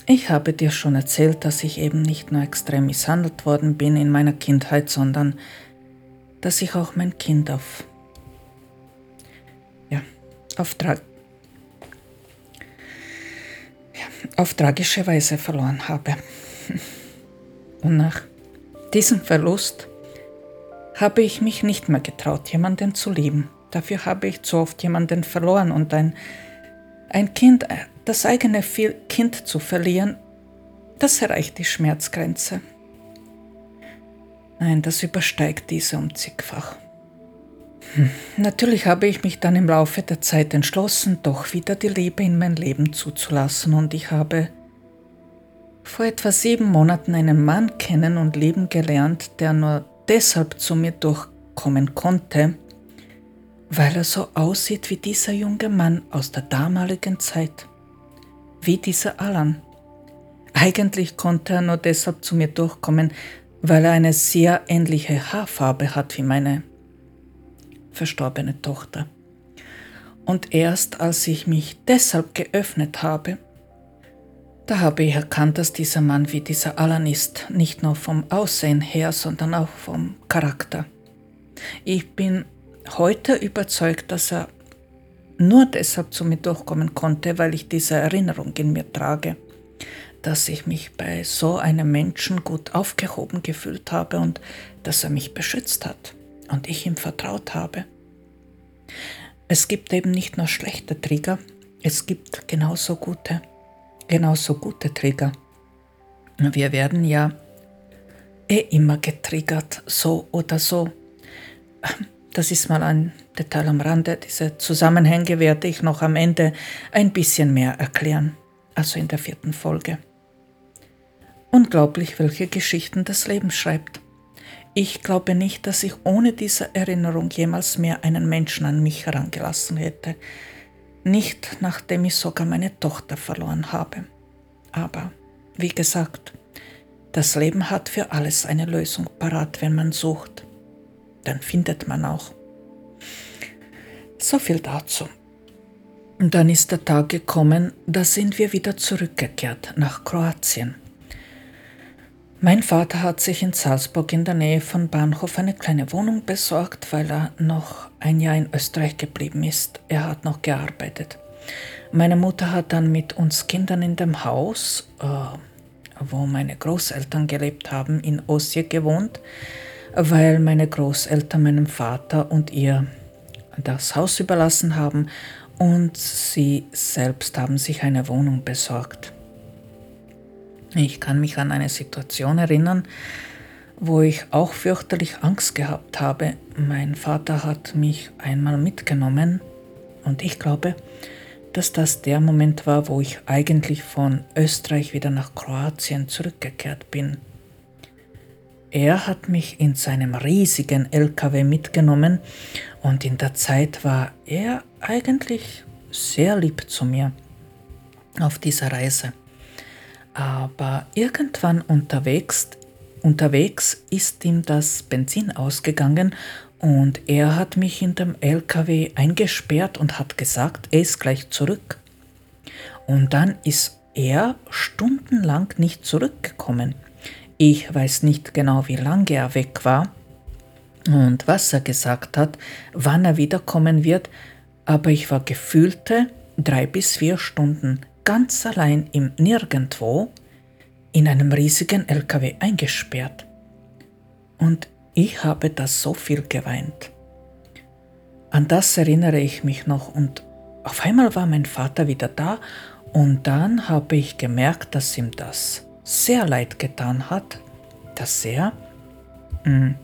ich habe dir schon erzählt, dass ich eben nicht nur extrem misshandelt worden bin in meiner Kindheit, sondern dass ich auch mein Kind auf, ja, auf, tra ja, auf tragische Weise verloren habe. Und nach diesem Verlust habe ich mich nicht mehr getraut, jemanden zu lieben. Dafür habe ich zu oft jemanden verloren und ein, ein Kind das eigene Kind zu verlieren, das erreicht die Schmerzgrenze. Nein, das übersteigt diese um zigfach. Hm. Natürlich habe ich mich dann im Laufe der Zeit entschlossen, doch wieder die Liebe in mein Leben zuzulassen und ich habe vor etwa sieben Monaten einen Mann kennen und lieben gelernt, der nur deshalb zu mir durchkommen konnte, weil er so aussieht wie dieser junge Mann aus der damaligen Zeit wie dieser Alan. Eigentlich konnte er nur deshalb zu mir durchkommen, weil er eine sehr ähnliche Haarfarbe hat wie meine verstorbene Tochter. Und erst als ich mich deshalb geöffnet habe, da habe ich erkannt, dass dieser Mann wie dieser Alan ist, nicht nur vom Aussehen her, sondern auch vom Charakter. Ich bin heute überzeugt, dass er nur deshalb zu mir durchkommen konnte, weil ich diese Erinnerung in mir trage, dass ich mich bei so einem Menschen gut aufgehoben gefühlt habe und dass er mich beschützt hat und ich ihm vertraut habe. Es gibt eben nicht nur schlechte Trigger, es gibt genauso gute, genauso gute Trigger. Wir werden ja eh immer getriggert, so oder so. Das ist mal ein Detail am Rande. Diese Zusammenhänge werde ich noch am Ende ein bisschen mehr erklären, also in der vierten Folge. Unglaublich, welche Geschichten das Leben schreibt. Ich glaube nicht, dass ich ohne diese Erinnerung jemals mehr einen Menschen an mich herangelassen hätte. Nicht nachdem ich sogar meine Tochter verloren habe. Aber, wie gesagt, das Leben hat für alles eine Lösung parat, wenn man sucht. Dann findet man auch. So viel dazu. Und dann ist der Tag gekommen, da sind wir wieder zurückgekehrt nach Kroatien. Mein Vater hat sich in Salzburg in der Nähe von Bahnhof eine kleine Wohnung besorgt, weil er noch ein Jahr in Österreich geblieben ist. Er hat noch gearbeitet. Meine Mutter hat dann mit uns Kindern in dem Haus, äh, wo meine Großeltern gelebt haben, in Osje gewohnt, weil meine Großeltern meinem Vater und ihr das Haus überlassen haben und sie selbst haben sich eine Wohnung besorgt. Ich kann mich an eine Situation erinnern, wo ich auch fürchterlich Angst gehabt habe. Mein Vater hat mich einmal mitgenommen und ich glaube, dass das der Moment war, wo ich eigentlich von Österreich wieder nach Kroatien zurückgekehrt bin. Er hat mich in seinem riesigen LKW mitgenommen und in der Zeit war er eigentlich sehr lieb zu mir auf dieser Reise. Aber irgendwann unterwegs, unterwegs ist ihm das Benzin ausgegangen und er hat mich in dem LKW eingesperrt und hat gesagt, er ist gleich zurück. Und dann ist er stundenlang nicht zurückgekommen. Ich weiß nicht genau, wie lange er weg war und was er gesagt hat, wann er wiederkommen wird, aber ich war gefühlte drei bis vier Stunden ganz allein im Nirgendwo in einem riesigen LKW eingesperrt. Und ich habe das so viel geweint. An das erinnere ich mich noch und auf einmal war mein Vater wieder da und dann habe ich gemerkt, dass ihm das sehr leid getan hat, dass er, mh, hm,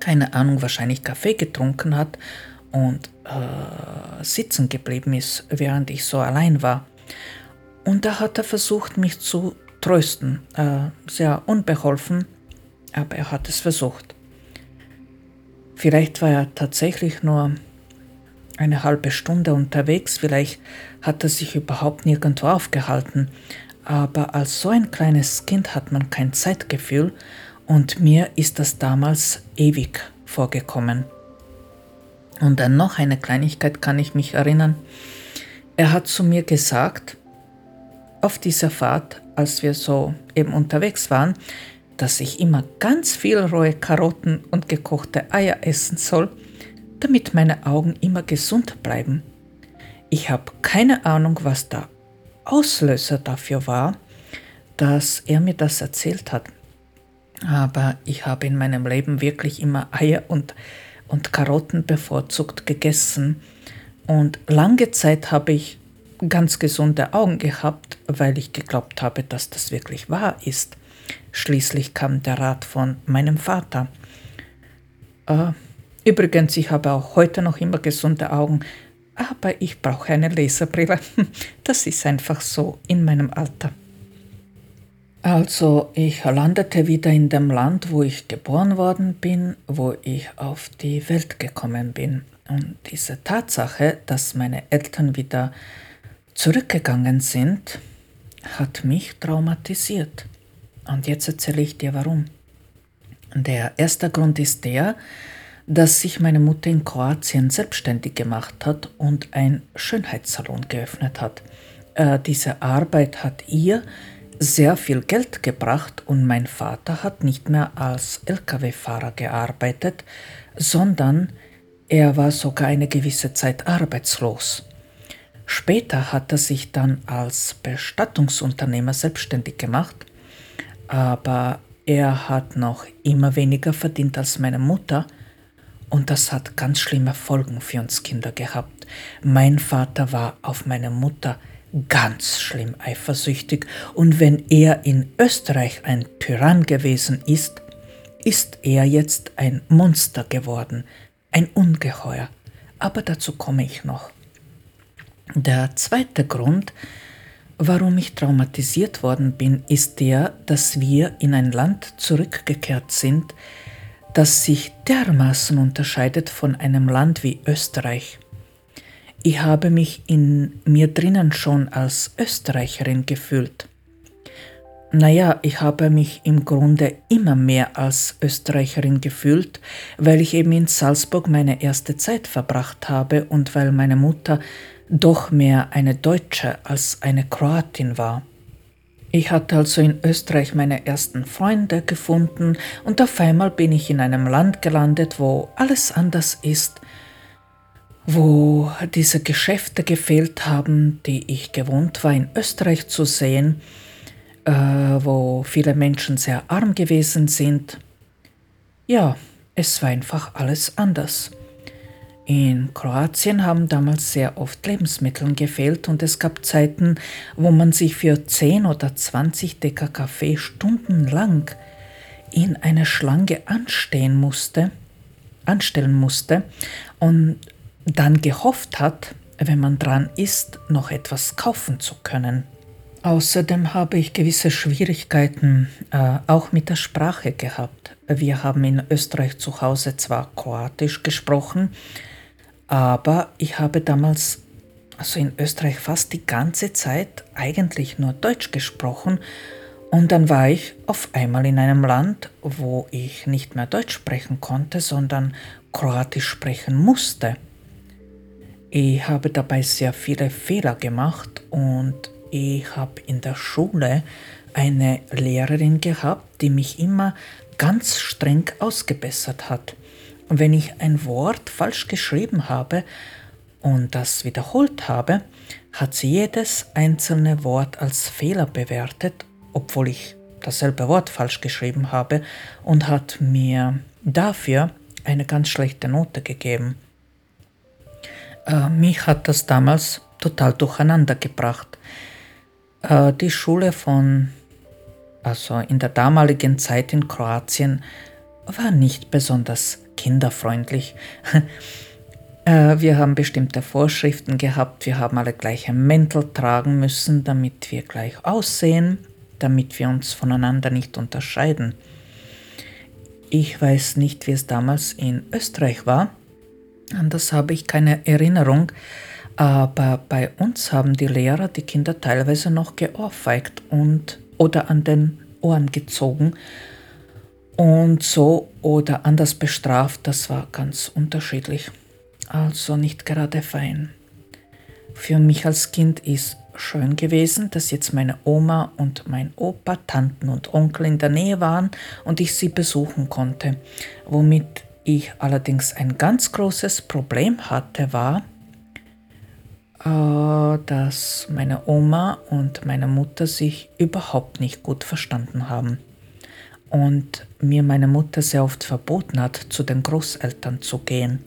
keine Ahnung, wahrscheinlich Kaffee getrunken hat und äh, sitzen geblieben ist, während ich so allein war. Und da hat er versucht, mich zu trösten. Äh, sehr unbeholfen, aber er hat es versucht. Vielleicht war er tatsächlich nur eine halbe Stunde unterwegs, vielleicht hat er sich überhaupt nirgendwo aufgehalten, aber als so ein kleines Kind hat man kein Zeitgefühl und mir ist das damals ewig vorgekommen. Und an noch eine Kleinigkeit kann ich mich erinnern. Er hat zu mir gesagt, auf dieser Fahrt, als wir so eben unterwegs waren, dass ich immer ganz viel rohe Karotten und gekochte Eier essen soll, damit meine Augen immer gesund bleiben. Ich habe keine Ahnung, was der Auslöser dafür war, dass er mir das erzählt hat. Aber ich habe in meinem Leben wirklich immer Eier und, und Karotten bevorzugt gegessen. Und lange Zeit habe ich ganz gesunde Augen gehabt, weil ich geglaubt habe, dass das wirklich wahr ist. Schließlich kam der Rat von meinem Vater. Äh, übrigens, ich habe auch heute noch immer gesunde Augen, aber ich brauche eine Laserbrille. Das ist einfach so in meinem Alter. Also ich landete wieder in dem Land, wo ich geboren worden bin, wo ich auf die Welt gekommen bin. Und diese Tatsache, dass meine Eltern wieder zurückgegangen sind, hat mich traumatisiert. Und jetzt erzähle ich dir warum. Der erste Grund ist der, dass sich meine Mutter in Kroatien selbstständig gemacht hat und ein Schönheitssalon geöffnet hat. Äh, diese Arbeit hat ihr sehr viel Geld gebracht und mein Vater hat nicht mehr als Lkw-Fahrer gearbeitet, sondern er war sogar eine gewisse Zeit arbeitslos. Später hat er sich dann als Bestattungsunternehmer selbstständig gemacht, aber er hat noch immer weniger verdient als meine Mutter und das hat ganz schlimme Folgen für uns Kinder gehabt. Mein Vater war auf meine Mutter ganz schlimm eifersüchtig und wenn er in Österreich ein Tyrann gewesen ist, ist er jetzt ein Monster geworden, ein Ungeheuer. Aber dazu komme ich noch. Der zweite Grund, warum ich traumatisiert worden bin, ist der, dass wir in ein Land zurückgekehrt sind, das sich dermaßen unterscheidet von einem Land wie Österreich. Ich habe mich in mir drinnen schon als Österreicherin gefühlt. Naja, ich habe mich im Grunde immer mehr als Österreicherin gefühlt, weil ich eben in Salzburg meine erste Zeit verbracht habe und weil meine Mutter doch mehr eine Deutsche als eine Kroatin war. Ich hatte also in Österreich meine ersten Freunde gefunden und auf einmal bin ich in einem Land gelandet, wo alles anders ist, wo diese Geschäfte gefehlt haben, die ich gewohnt war in Österreich zu sehen, äh, wo viele Menschen sehr arm gewesen sind. Ja, es war einfach alles anders. In Kroatien haben damals sehr oft Lebensmittel gefehlt und es gab Zeiten, wo man sich für 10 oder 20 Decker Kaffee stundenlang in eine Schlange anstehen musste, anstellen musste und dann gehofft hat, wenn man dran ist, noch etwas kaufen zu können. Außerdem habe ich gewisse Schwierigkeiten äh, auch mit der Sprache gehabt. Wir haben in Österreich zu Hause zwar Kroatisch gesprochen, aber ich habe damals, also in Österreich fast die ganze Zeit eigentlich nur Deutsch gesprochen und dann war ich auf einmal in einem Land, wo ich nicht mehr Deutsch sprechen konnte, sondern Kroatisch sprechen musste. Ich habe dabei sehr viele Fehler gemacht und ich habe in der Schule eine Lehrerin gehabt, die mich immer ganz streng ausgebessert hat. Wenn ich ein Wort falsch geschrieben habe und das wiederholt habe, hat sie jedes einzelne Wort als Fehler bewertet, obwohl ich dasselbe Wort falsch geschrieben habe, und hat mir dafür eine ganz schlechte Note gegeben. Äh, mich hat das damals total durcheinander gebracht. Äh, die Schule von, also in der damaligen Zeit in Kroatien, war nicht besonders kinderfreundlich. Äh, wir haben bestimmte Vorschriften gehabt, wir haben alle gleiche Mäntel tragen müssen, damit wir gleich aussehen, damit wir uns voneinander nicht unterscheiden. Ich weiß nicht, wie es damals in Österreich war, an das habe ich keine Erinnerung, aber bei uns haben die Lehrer die Kinder teilweise noch geohrfeigt und oder an den Ohren gezogen und so oder anders bestraft. Das war ganz unterschiedlich. Also nicht gerade fein. Für mich als Kind ist schön gewesen, dass jetzt meine Oma und mein Opa, Tanten und Onkel in der Nähe waren und ich sie besuchen konnte. Womit ich allerdings ein ganz großes Problem hatte, war, äh, dass meine Oma und meine Mutter sich überhaupt nicht gut verstanden haben und mir meine Mutter sehr oft verboten hat, zu den Großeltern zu gehen.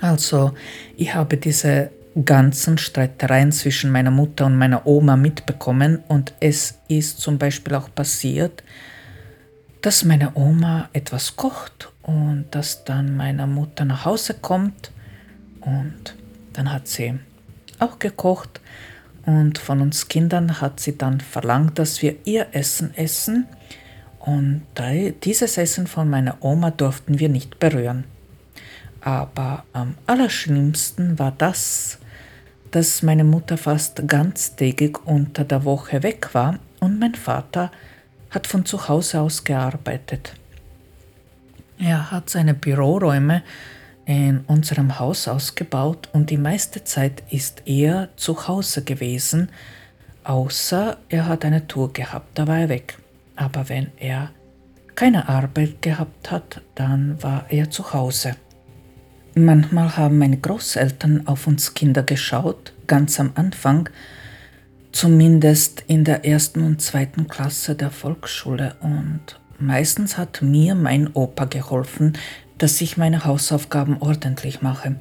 Also, ich habe diese ganzen Streitereien zwischen meiner Mutter und meiner Oma mitbekommen und es ist zum Beispiel auch passiert, dass meine Oma etwas kocht und dass dann meine Mutter nach Hause kommt und dann hat sie auch gekocht und von uns Kindern hat sie dann verlangt, dass wir ihr Essen essen. Und dieses Essen von meiner Oma durften wir nicht berühren. Aber am allerschlimmsten war das, dass meine Mutter fast ganztägig unter der Woche weg war und mein Vater hat von zu Hause aus gearbeitet. Er hat seine Büroräume in unserem Haus ausgebaut und die meiste Zeit ist er zu Hause gewesen, außer er hat eine Tour gehabt, da war er weg. Aber wenn er keine Arbeit gehabt hat, dann war er zu Hause. Manchmal haben meine Großeltern auf uns Kinder geschaut, ganz am Anfang, zumindest in der ersten und zweiten Klasse der Volksschule und meistens hat mir mein Opa geholfen, dass ich meine Hausaufgaben ordentlich mache.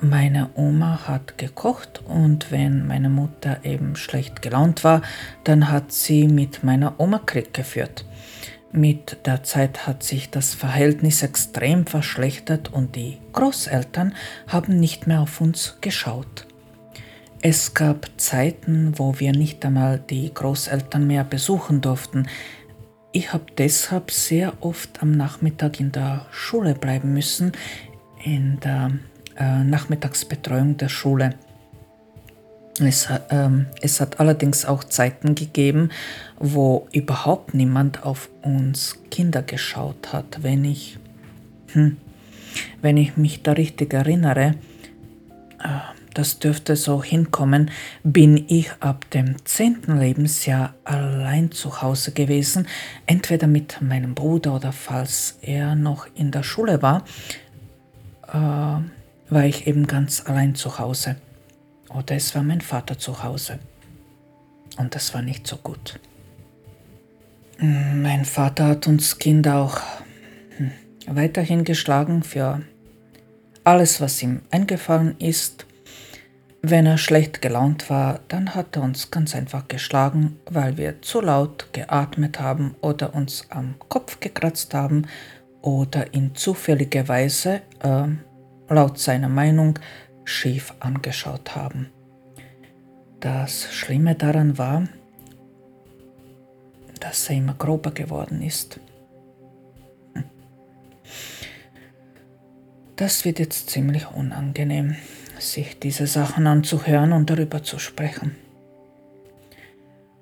Meine Oma hat gekocht und wenn meine Mutter eben schlecht gelaunt war, dann hat sie mit meiner Oma Krieg geführt. Mit der Zeit hat sich das Verhältnis extrem verschlechtert und die Großeltern haben nicht mehr auf uns geschaut. Es gab Zeiten, wo wir nicht einmal die Großeltern mehr besuchen durften. Ich habe deshalb sehr oft am Nachmittag in der Schule bleiben müssen, in der äh, Nachmittagsbetreuung der Schule. Es, ähm, es, hat allerdings auch Zeiten gegeben, wo überhaupt niemand auf uns Kinder geschaut hat. Wenn ich, hm, wenn ich mich da richtig erinnere, äh, das dürfte so hinkommen, bin ich ab dem zehnten Lebensjahr allein zu Hause gewesen, entweder mit meinem Bruder oder falls er noch in der Schule war, äh, war ich eben ganz allein zu Hause. Oder es war mein Vater zu Hause. Und das war nicht so gut. Mein Vater hat uns Kinder auch hm, weiterhin geschlagen für alles, was ihm eingefallen ist. Wenn er schlecht gelaunt war, dann hat er uns ganz einfach geschlagen, weil wir zu laut geatmet haben oder uns am Kopf gekratzt haben oder ihn zufälligerweise, äh, laut seiner Meinung, schief angeschaut haben. Das Schlimme daran war, dass er immer grober geworden ist. Das wird jetzt ziemlich unangenehm, sich diese Sachen anzuhören und darüber zu sprechen.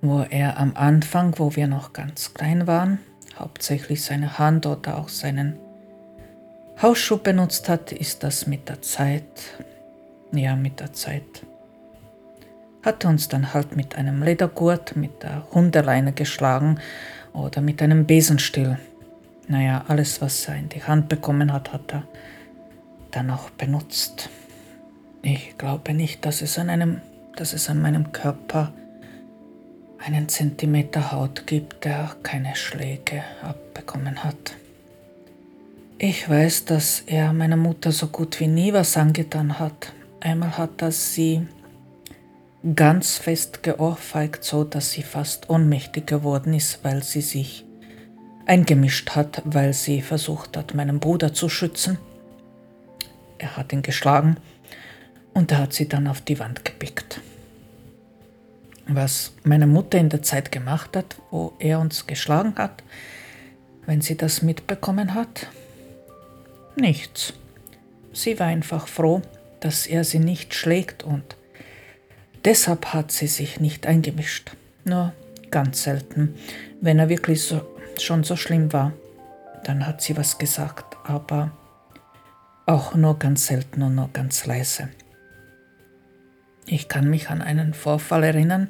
Wo er am Anfang, wo wir noch ganz klein waren, hauptsächlich seine Hand oder auch seinen Hausschuh benutzt hat, ist das mit der Zeit ja, mit der Zeit. Hat uns dann halt mit einem Ledergurt, mit der Hundeleine geschlagen oder mit einem Besenstiel. Naja, alles, was er in die Hand bekommen hat, hat er dann auch benutzt. Ich glaube nicht, dass es an, einem, dass es an meinem Körper einen Zentimeter Haut gibt, der keine Schläge abbekommen hat. Ich weiß, dass er meiner Mutter so gut wie nie was angetan hat, Einmal hat er sie ganz fest geohrfeigt, so dass sie fast ohnmächtig geworden ist, weil sie sich eingemischt hat, weil sie versucht hat, meinen Bruder zu schützen. Er hat ihn geschlagen und er hat sie dann auf die Wand gepickt. Was meine Mutter in der Zeit gemacht hat, wo er uns geschlagen hat, wenn sie das mitbekommen hat? Nichts. Sie war einfach froh, dass er sie nicht schlägt und deshalb hat sie sich nicht eingemischt. Nur ganz selten, wenn er wirklich so, schon so schlimm war, dann hat sie was gesagt, aber auch nur ganz selten und nur ganz leise. Ich kann mich an einen Vorfall erinnern,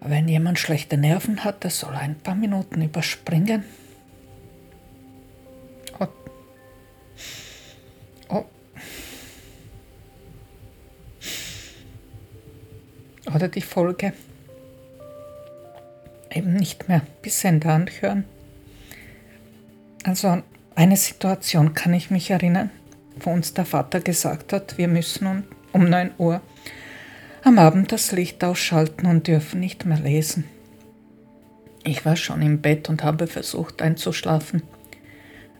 wenn jemand schlechte Nerven hat, der soll ein paar Minuten überspringen. Oder die Folge. Eben nicht mehr. Bis Ende anhören. Also eine Situation kann ich mich erinnern, wo uns der Vater gesagt hat, wir müssen um 9 Uhr am Abend das Licht ausschalten und dürfen nicht mehr lesen. Ich war schon im Bett und habe versucht einzuschlafen,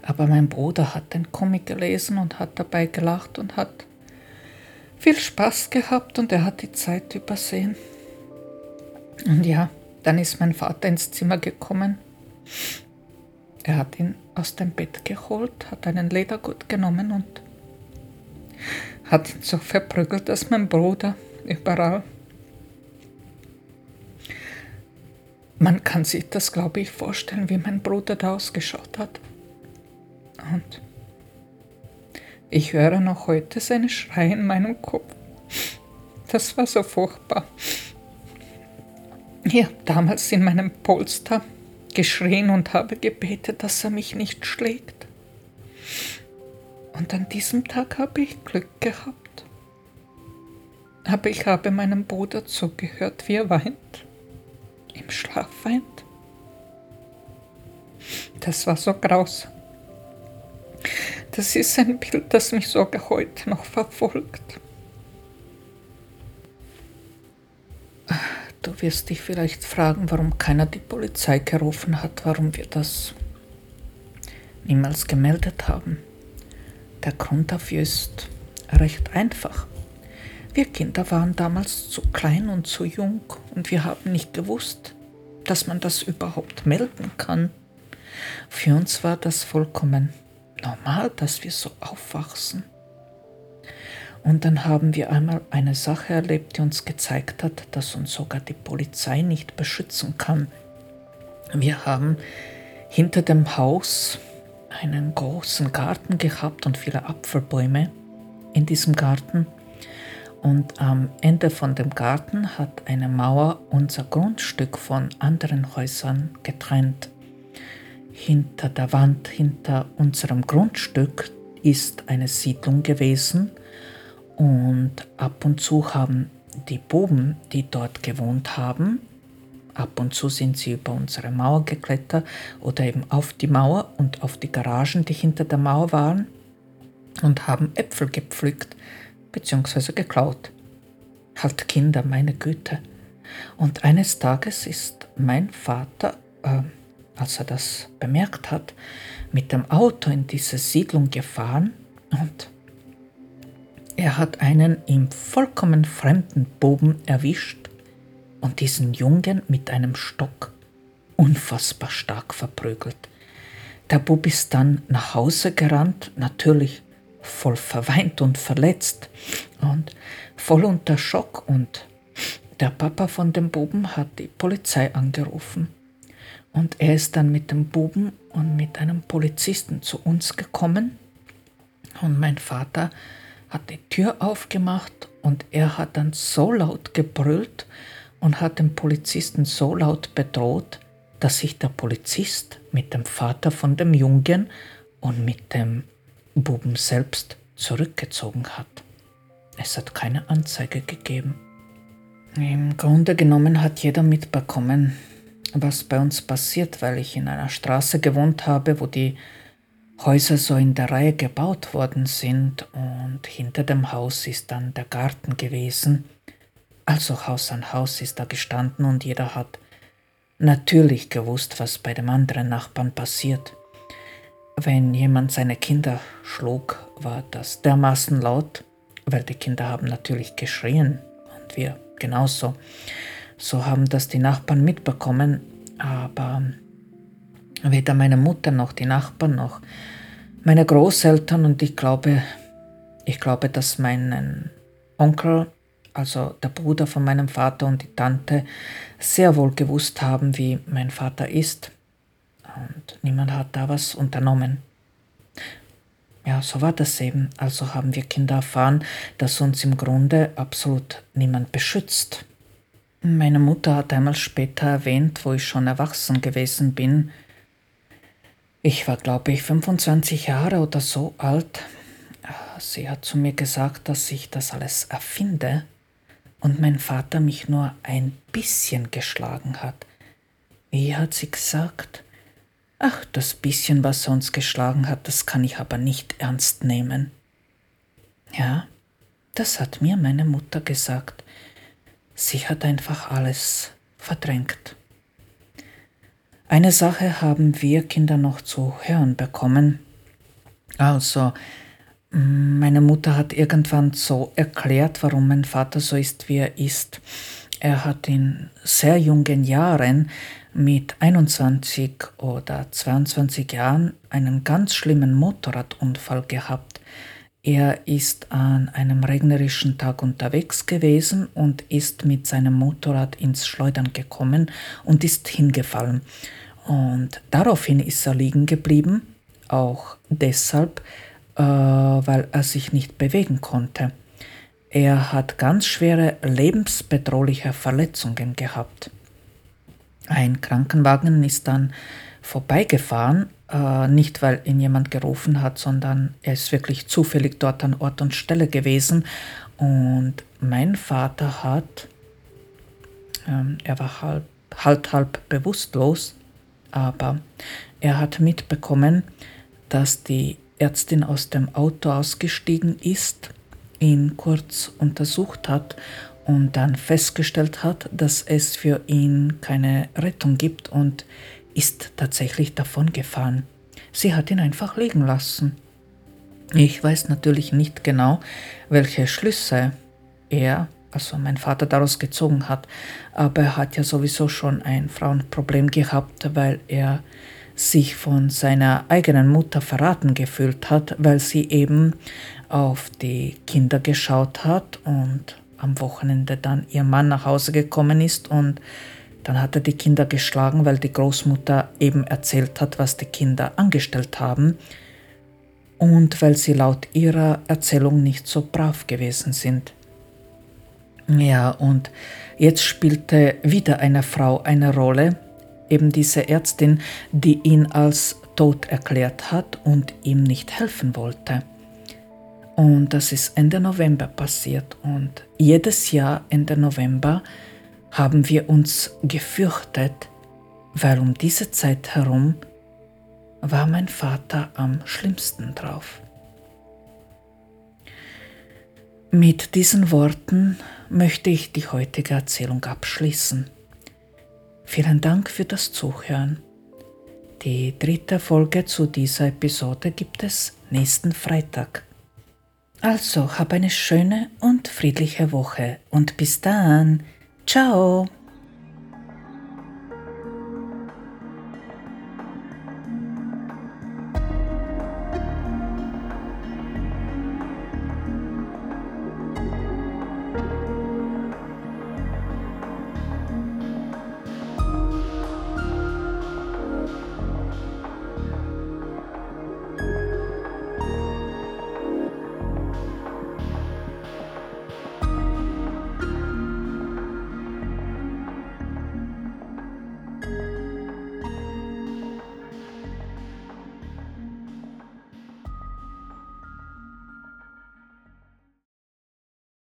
aber mein Bruder hat den Comic gelesen und hat dabei gelacht und hat viel Spaß gehabt und er hat die Zeit übersehen. Und ja, dann ist mein Vater ins Zimmer gekommen. Er hat ihn aus dem Bett geholt, hat einen Ledergurt genommen und hat ihn so verprügelt, dass mein Bruder überall. Man kann sich das, glaube ich, vorstellen, wie mein Bruder da ausgeschaut hat. Und ich höre noch heute seine Schreie in meinem Kopf. Das war so furchtbar. Ich habe damals in meinem Polster geschrien und habe gebetet, dass er mich nicht schlägt. Und an diesem Tag habe ich Glück gehabt. Aber ich habe meinem Bruder zugehört, wie er weint, im Schlaf weint. Das war so grausam. Das ist ein Bild, das mich sogar heute noch verfolgt. Du wirst dich vielleicht fragen, warum keiner die Polizei gerufen hat, warum wir das niemals gemeldet haben. Der Grund dafür ist recht einfach. Wir Kinder waren damals zu klein und zu jung und wir haben nicht gewusst, dass man das überhaupt melden kann. Für uns war das vollkommen normal, dass wir so aufwachsen. Und dann haben wir einmal eine Sache erlebt, die uns gezeigt hat, dass uns sogar die Polizei nicht beschützen kann. Wir haben hinter dem Haus einen großen Garten gehabt und viele Apfelbäume in diesem Garten. Und am Ende von dem Garten hat eine Mauer unser Grundstück von anderen Häusern getrennt. Hinter der Wand, hinter unserem Grundstück ist eine Siedlung gewesen und ab und zu haben die Buben, die dort gewohnt haben, ab und zu sind sie über unsere Mauer geklettert oder eben auf die Mauer und auf die Garagen, die hinter der Mauer waren, und haben Äpfel gepflückt bzw. geklaut. Halt Kinder, meine Güte. Und eines Tages ist mein Vater, äh, als er das bemerkt hat, mit dem Auto in diese Siedlung gefahren und er hat einen ihm vollkommen fremden Buben erwischt und diesen Jungen mit einem Stock unfassbar stark verprügelt. Der Bub ist dann nach Hause gerannt, natürlich voll verweint und verletzt und voll unter Schock und der Papa von dem Buben hat die Polizei angerufen. Und er ist dann mit dem Buben und mit einem Polizisten zu uns gekommen. Und mein Vater hat die Tür aufgemacht und er hat dann so laut gebrüllt und hat den Polizisten so laut bedroht, dass sich der Polizist mit dem Vater von dem Jungen und mit dem Buben selbst zurückgezogen hat. Es hat keine Anzeige gegeben. Im Grunde genommen hat jeder mitbekommen, was bei uns passiert, weil ich in einer Straße gewohnt habe, wo die Häuser so in der Reihe gebaut worden sind und hinter dem Haus ist dann der Garten gewesen. Also Haus an Haus ist da gestanden und jeder hat natürlich gewusst, was bei dem anderen Nachbarn passiert. Wenn jemand seine Kinder schlug, war das dermaßen laut, weil die Kinder haben natürlich geschrien und wir genauso. So haben das die Nachbarn mitbekommen, aber weder meine Mutter noch die Nachbarn noch meine Großeltern und ich glaube, ich glaube, dass mein Onkel, also der Bruder von meinem Vater und die Tante, sehr wohl gewusst haben, wie mein Vater ist und niemand hat da was unternommen. Ja, so war das eben. Also haben wir Kinder erfahren, dass uns im Grunde absolut niemand beschützt. Meine Mutter hat einmal später erwähnt, wo ich schon erwachsen gewesen bin. Ich war, glaube ich, 25 Jahre oder so alt. Sie hat zu mir gesagt, dass ich das alles erfinde und mein Vater mich nur ein bisschen geschlagen hat. Wie hat sie gesagt? Ach, das bisschen, was er uns geschlagen hat, das kann ich aber nicht ernst nehmen. Ja, das hat mir meine Mutter gesagt. Sie hat einfach alles verdrängt. Eine Sache haben wir Kinder noch zu hören bekommen. Also, meine Mutter hat irgendwann so erklärt, warum mein Vater so ist, wie er ist. Er hat in sehr jungen Jahren mit 21 oder 22 Jahren einen ganz schlimmen Motorradunfall gehabt. Er ist an einem regnerischen Tag unterwegs gewesen und ist mit seinem Motorrad ins Schleudern gekommen und ist hingefallen. Und daraufhin ist er liegen geblieben, auch deshalb, äh, weil er sich nicht bewegen konnte. Er hat ganz schwere lebensbedrohliche Verletzungen gehabt. Ein Krankenwagen ist dann vorbeigefahren, äh, nicht weil ihn jemand gerufen hat, sondern er ist wirklich zufällig dort an Ort und Stelle gewesen. Und mein Vater hat, ähm, er war halb, halb, halb bewusstlos, aber er hat mitbekommen, dass die Ärztin aus dem Auto ausgestiegen ist, ihn kurz untersucht hat und dann festgestellt hat, dass es für ihn keine Rettung gibt und ist tatsächlich davon gefahren. Sie hat ihn einfach liegen lassen. Ich weiß natürlich nicht genau, welche Schlüsse er, also mein Vater, daraus gezogen hat, aber er hat ja sowieso schon ein Frauenproblem gehabt, weil er sich von seiner eigenen Mutter verraten gefühlt hat, weil sie eben auf die Kinder geschaut hat und am Wochenende dann ihr Mann nach Hause gekommen ist und dann hat er die Kinder geschlagen, weil die Großmutter eben erzählt hat, was die Kinder angestellt haben und weil sie laut ihrer Erzählung nicht so brav gewesen sind. Ja, und jetzt spielte wieder eine Frau eine Rolle, eben diese Ärztin, die ihn als tot erklärt hat und ihm nicht helfen wollte. Und das ist Ende November passiert und jedes Jahr Ende November haben wir uns gefürchtet, weil um diese Zeit herum war mein Vater am schlimmsten drauf. Mit diesen Worten möchte ich die heutige Erzählung abschließen. Vielen Dank für das Zuhören. Die dritte Folge zu dieser Episode gibt es nächsten Freitag. Also, hab eine schöne und friedliche Woche und bis dann. Ciao!